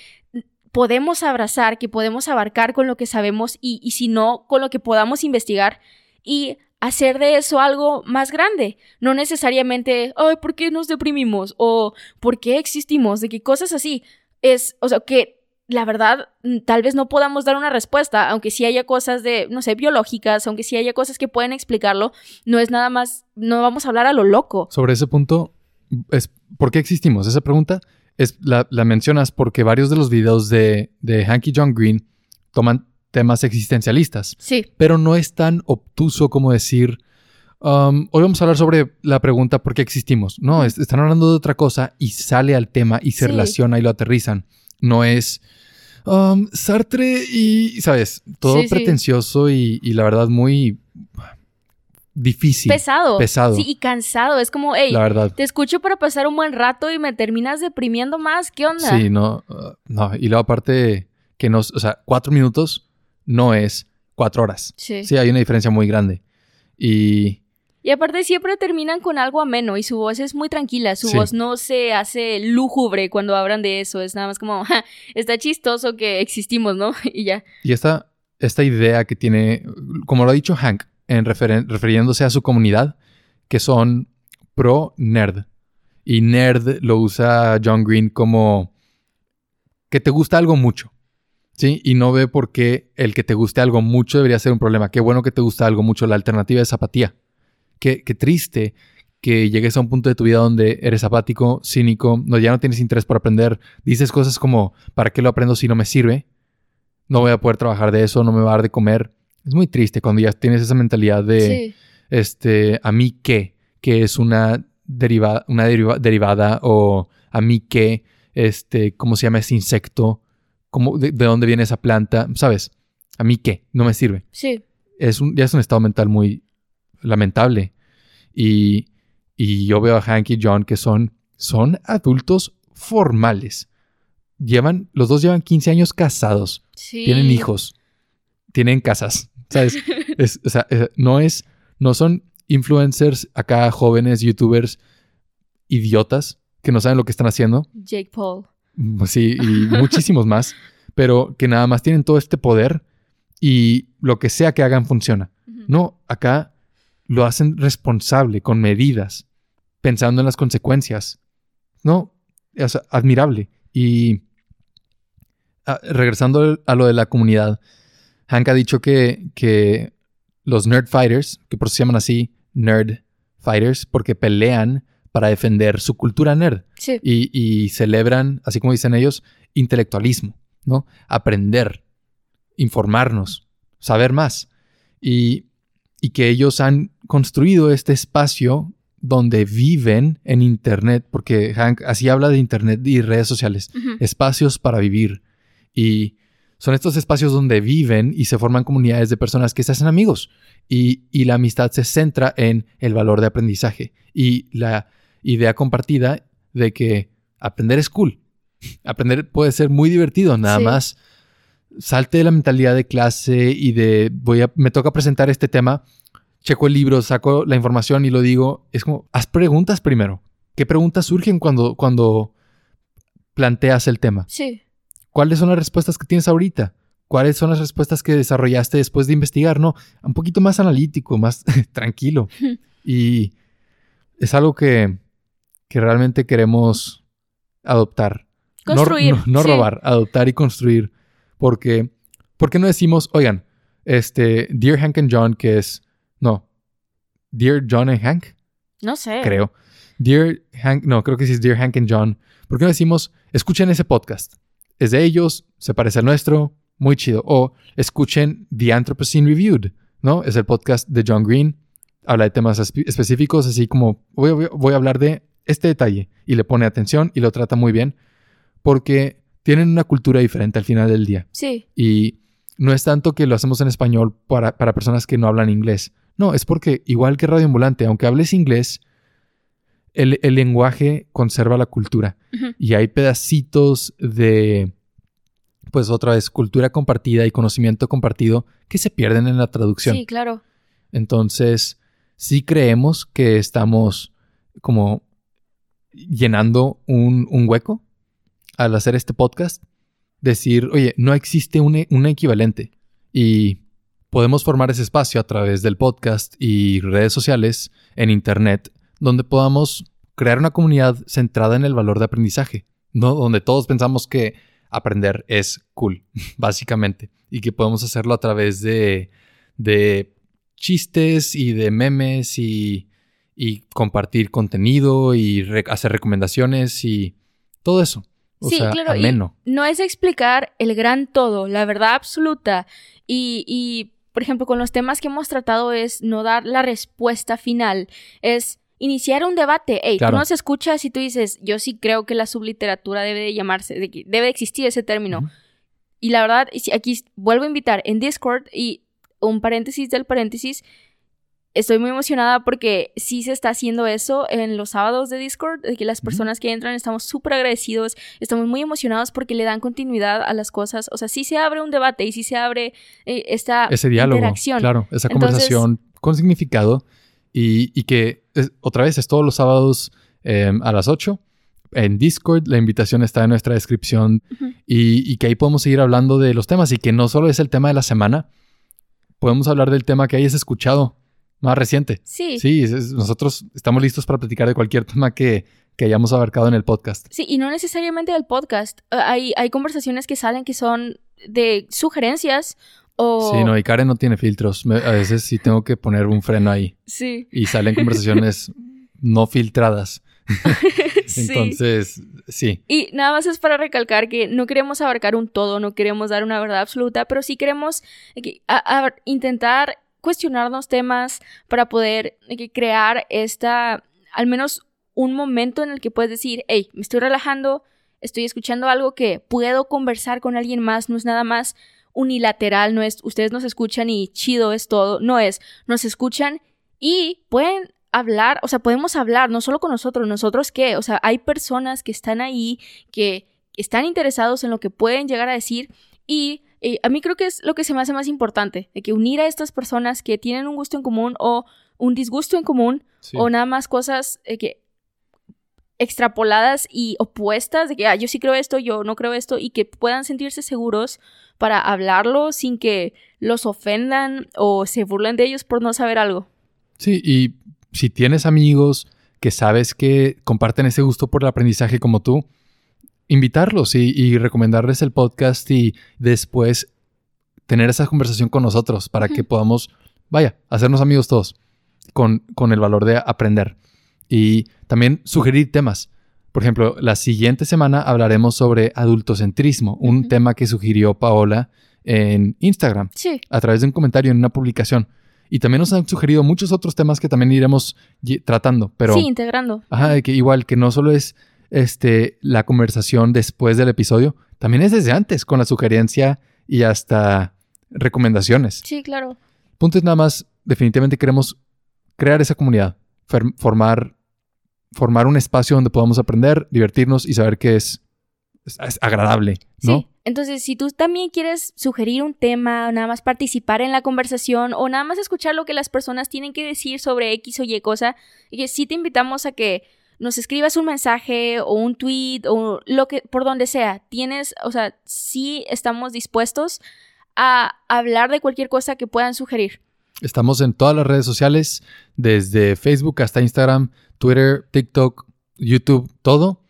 podemos abrazar, que podemos abarcar con lo que sabemos y, y si no, con lo que podamos investigar y hacer de eso algo más grande. No necesariamente, ay, ¿por qué nos deprimimos? O ¿por qué existimos? De qué cosas así. Es, o sea, que la verdad, mm, tal vez no podamos dar una respuesta, aunque sí haya cosas de, no sé, biológicas, aunque sí haya cosas que pueden explicarlo, no es nada más, no vamos a hablar a lo loco. Sobre ese punto, es ¿por qué existimos? Esa pregunta es, la, mencionas porque varios de los videos de, de Hanky John Green toman temas existencialistas. Sí. Pero no es tan obtuso como decir, um, hoy vamos a hablar sobre la pregunta ¿por qué existimos? No, están hablando de otra cosa y sale al tema y se relaciona y lo aterrizan. No es um, Sartre y, ¿sabes? Todo pretencioso Y, la verdad muy difícil. Pesado. Pesado. Sí, y cansado. Es como, hey, la verdad. te escucho para pasar un buen rato y me terminas deprimiendo más. ¿Qué onda? Sí, no, uh, no. Y luego aparte que nos, o sea, cuatro minutos no es cuatro horas. Sí. Sí, hay una diferencia muy grande. Y y aparte siempre terminan con algo ameno y su voz es muy tranquila, su voz no se hace lúgubre cuando hablan de eso, es nada más como, está chistoso que existimos, ¿no? y ya. Y esta, esta idea que tiene, como lo ha dicho Hank, en refiriéndose a su comunidad, que son pro nerd. Y nerd lo usa John Green como que te gusta algo mucho. ¿Sí? Y no ve por qué el que te guste algo mucho debería ser un problema. Qué bueno que te gusta algo mucho. La alternativa es apatía qué, triste que llegues a un punto de tu vida donde eres apático, cínico, no, ya no tienes interés por aprender, dices cosas como, ¿para qué lo aprendo si no me sirve? No voy a poder trabajar de eso, no me va a dar de comer. Es muy triste cuando ya tienes esa mentalidad de, este, a mí qué, que es una, deriva, una derivada o a mí qué, este, ¿cómo se llama ese insecto? ¿Cómo, de, dónde viene esa planta? ¿Sabes? A mí qué, no me sirve. Sí. Es un, ya es un estado mental muy lamentable. Y, yo veo a Hank y John que son, son adultos formales. Llevan, los dos llevan 15 años casados. Tienen hijos. Tienen casas. ¿Sabes? o sea, eh, no es, no son influencers acá, jóvenes, youtubers, idiotas que no saben lo que están haciendo. Jake Paul. Mm, sí, y muchísimos más. Pero que nada más tienen todo este poder y lo que sea que hagan funciona. No, acá lo hacen responsable con medidas, pensando en las consecuencias. No, es admirable. Y ah, regresando a lo de la comunidad, Hank ha dicho que, que los Nerd Fighters, que por eso se llaman así, Nerd fighters porque pelean para defender su cultura nerd Sí. y, y celebran, así como dicen ellos, intelectualismo, ¿no? Aprender, informarnos, saber más. Y, y que ellos han construido este espacio donde viven en Internet, porque Hank así habla de Internet y redes sociales, espacios para vivir. Y son estos espacios donde viven y se forman comunidades de personas que se hacen amigos. Y, y la amistad se centra en el valor de aprendizaje y la idea compartida de que aprender es cool. Aprender puede ser muy divertido, nada Sí. más salte de la mentalidad de clase y de voy a me toca presentar este tema, checo el libro, saco la información y lo digo, es como haz preguntas primero. ¿Qué preguntas surgen cuando cuando planteas el tema? Sí. ¿Cuáles son las respuestas que tienes ahorita? ¿Cuáles son las respuestas que desarrollaste después de investigar? No, un poquito más analítico, más tranquilo. Y es algo que, que realmente queremos adoptar. No- Construir, No, no sí. robar, adoptar y construir. Porque, ¿por qué no decimos, oigan, este, Dear Hank and John, que es, no, Dear John and Hank? No sé. creo. Dear Hank, no, creo que sí es Dear Hank and John. ¿Por qué no decimos, escuchen ese podcast? Es de ellos, se parece al nuestro, muy chido. O escuchen The Anthropocene Reviewed, ¿no? Es el podcast de John Green. Habla de temas espe- específicos, así como voy, a- voy a hablar de este detalle. Y le pone atención y lo trata muy bien. Porque tienen una cultura diferente al final del día. Sí. Y no es tanto que lo hacemos en español para, para personas que no hablan inglés. No, es porque igual que Radio Ambulante, aunque hables inglés, el, el lenguaje conserva la cultura. Y hay pedacitos de, pues otra vez, cultura compartida y conocimiento compartido que se pierden en la traducción. Sí, claro. Entonces, sí creemos que estamos como llenando un, un hueco al hacer este podcast. Decir, oye, no existe un, e- un equivalente. Y podemos formar ese espacio a través del podcast y redes sociales en Internet, donde podamos crear una comunidad centrada en el valor de aprendizaje, ¿no? Donde todos pensamos que aprender es cool, básicamente, y que podemos hacerlo a través de, de chistes y de memes y, y compartir contenido y re- hacer recomendaciones y todo eso. O sí, sea, claro. y ameno. no es explicar el gran todo, la verdad absoluta. Y, y, por ejemplo, con los temas que hemos tratado es no dar la respuesta final. Es iniciar un debate. Ey, Claro. tú nos escuchas y tú dices, yo sí creo que la subliteratura debe de llamarse, de debe existir ese término. Ujú. Y la verdad, aquí vuelvo a invitar en Discord y un paréntesis del paréntesis. Estoy muy emocionada porque sí se está haciendo eso en los sábados de Discord, de que las personas que entran estamos súper agradecidos, estamos muy emocionados porque le dan continuidad a las cosas. O sea, sí se abre un debate y sí se abre eh, esta Ese diálogo, interacción. claro, esa Entonces- conversación con significado y, y que es- otra vez es todos los sábados eh, a las 8 en Discord. La invitación está en nuestra descripción y, y que ahí podemos seguir hablando de los temas y que no solo es el tema de la semana, podemos hablar del tema que hayas escuchado más reciente. Sí. Sí, es- es- nosotros estamos listos para platicar de cualquier tema que, que hayamos abarcado en el podcast. Sí, y no necesariamente del podcast. Eh, Hay, hay conversaciones que salen que son de sugerencias o... Sí, no, y Karen no tiene filtros. Me- a veces sí tengo que poner un freno ahí Sí. y salen conversaciones no filtradas. sí. Entonces, sí, Y nada más es para recalcar que no queremos abarcar un todo, no queremos dar una verdad absoluta, pero sí queremos que- a- a- intentar cuestionarnos temas para poder que crear esta, al menos un momento en el que puedes decir, hey, me estoy relajando, estoy escuchando algo que puedo conversar con alguien más, no es nada más unilateral, no es ustedes nos escuchan y chido es todo, no es, nos escuchan y pueden hablar, o sea, podemos hablar no solo con nosotros, nosotros qué, o sea, hay personas que están ahí, que están interesados en lo que pueden llegar a decir y eh, a mí creo que es lo que se me hace más importante, de que unir a estas personas que tienen un gusto en común o un disgusto en común sí. o nada más cosas eh, que extrapoladas y opuestas de que ah, yo sí creo esto, yo no creo esto y que puedan sentirse seguros para hablarlo sin que los ofendan o se burlen de ellos por no saber algo. Sí, y si tienes amigos que sabes que comparten ese gusto por el aprendizaje como tú, invitarlos y, y recomendarles el podcast y después tener esa conversación con nosotros para que podamos, vaya, hacernos amigos todos. con, con el valor de aprender. Y también sugerir temas. Por ejemplo, la siguiente semana hablaremos sobre adultocentrismo, un tema que sugirió Paola en Instagram Sí. a través de un comentario en una publicación. Y también nos han sugerido muchos otros temas que también iremos tratando, pero sí, integrando. ajá, que igual que no solo es este la conversación después del episodio, también es desde antes con la sugerencia y hasta recomendaciones. Sí, claro. Punto es nada más, definitivamente queremos crear esa comunidad, formar formar un espacio donde podamos aprender, divertirnos y saber que es, es- agradable, ¿no? Sí. Entonces, si tú también quieres sugerir un tema, nada más participar en la conversación, o nada más escuchar lo que las personas tienen que decir sobre X o Y cosa, que sí te invitamos a que nos escribas un mensaje o un tweet o lo que, por donde sea. Tienes, o sea, sí estamos dispuestos a hablar de cualquier cosa que puedan sugerir. Estamos en todas las redes sociales, desde Facebook hasta Instagram, Twitter, TikTok, YouTube, todo.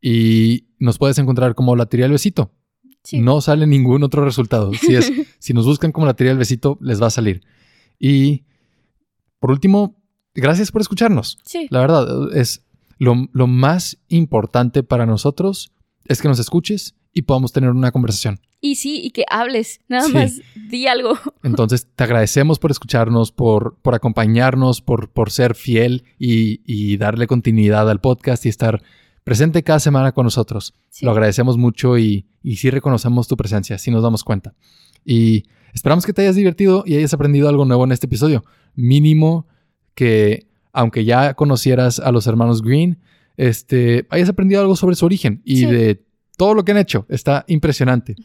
Y nos puedes encontrar como la teoría del besito. Sí. No sale ningún otro resultado. Si, es, si nos buscan como la teoría del besito, les va a salir. Y por último, gracias por escucharnos. Sí. La verdad, es lo, lo más importante para nosotros es que nos escuches y podamos tener una conversación. Y sí, y que hables. Nada Sí. más di algo. Entonces, te agradecemos por escucharnos, por, por acompañarnos, por, por ser fiel y, y darle continuidad al podcast y estar presente cada semana con nosotros. Sí. Lo agradecemos mucho y, y sí reconocemos tu presencia, sí nos damos cuenta. Y esperamos que te hayas divertido y hayas aprendido algo nuevo en este episodio. Mínimo que, aunque ya conocieras a los hermanos Green, este, hayas aprendido algo sobre su origen y Sí. de todo lo que han hecho. Está impresionante.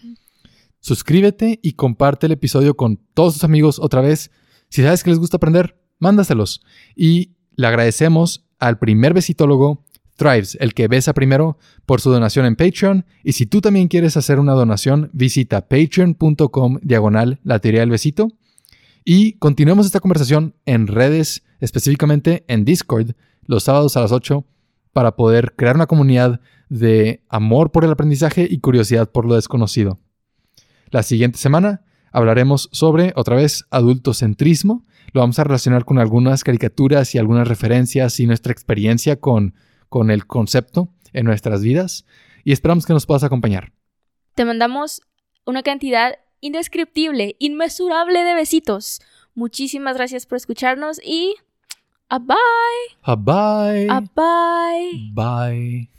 Suscríbete y comparte el episodio con todos tus amigos otra vez. Si sabes que les gusta aprender, mándaselos. Y le agradecemos al primer besitólogo, Thrives, el que besa primero, por su donación en Patreon. Y si tú también quieres hacer una donación, visita patreon.com diagonal la teoría del besito. Y continuemos esta conversación en redes, específicamente en Discord, los sábados a las 8, para poder crear una comunidad de amor por el aprendizaje y curiosidad por lo desconocido. La siguiente semana hablaremos sobre, otra vez, adultocentrismo. Lo vamos a relacionar con algunas caricaturas y algunas referencias y nuestra experiencia con, con el concepto en nuestras vidas. Y esperamos que nos puedas acompañar. Te mandamos una cantidad indescriptible, inmesurable de besitos. Muchísimas gracias por escucharnos y a bye, Ah, Bye. a bye. Bye.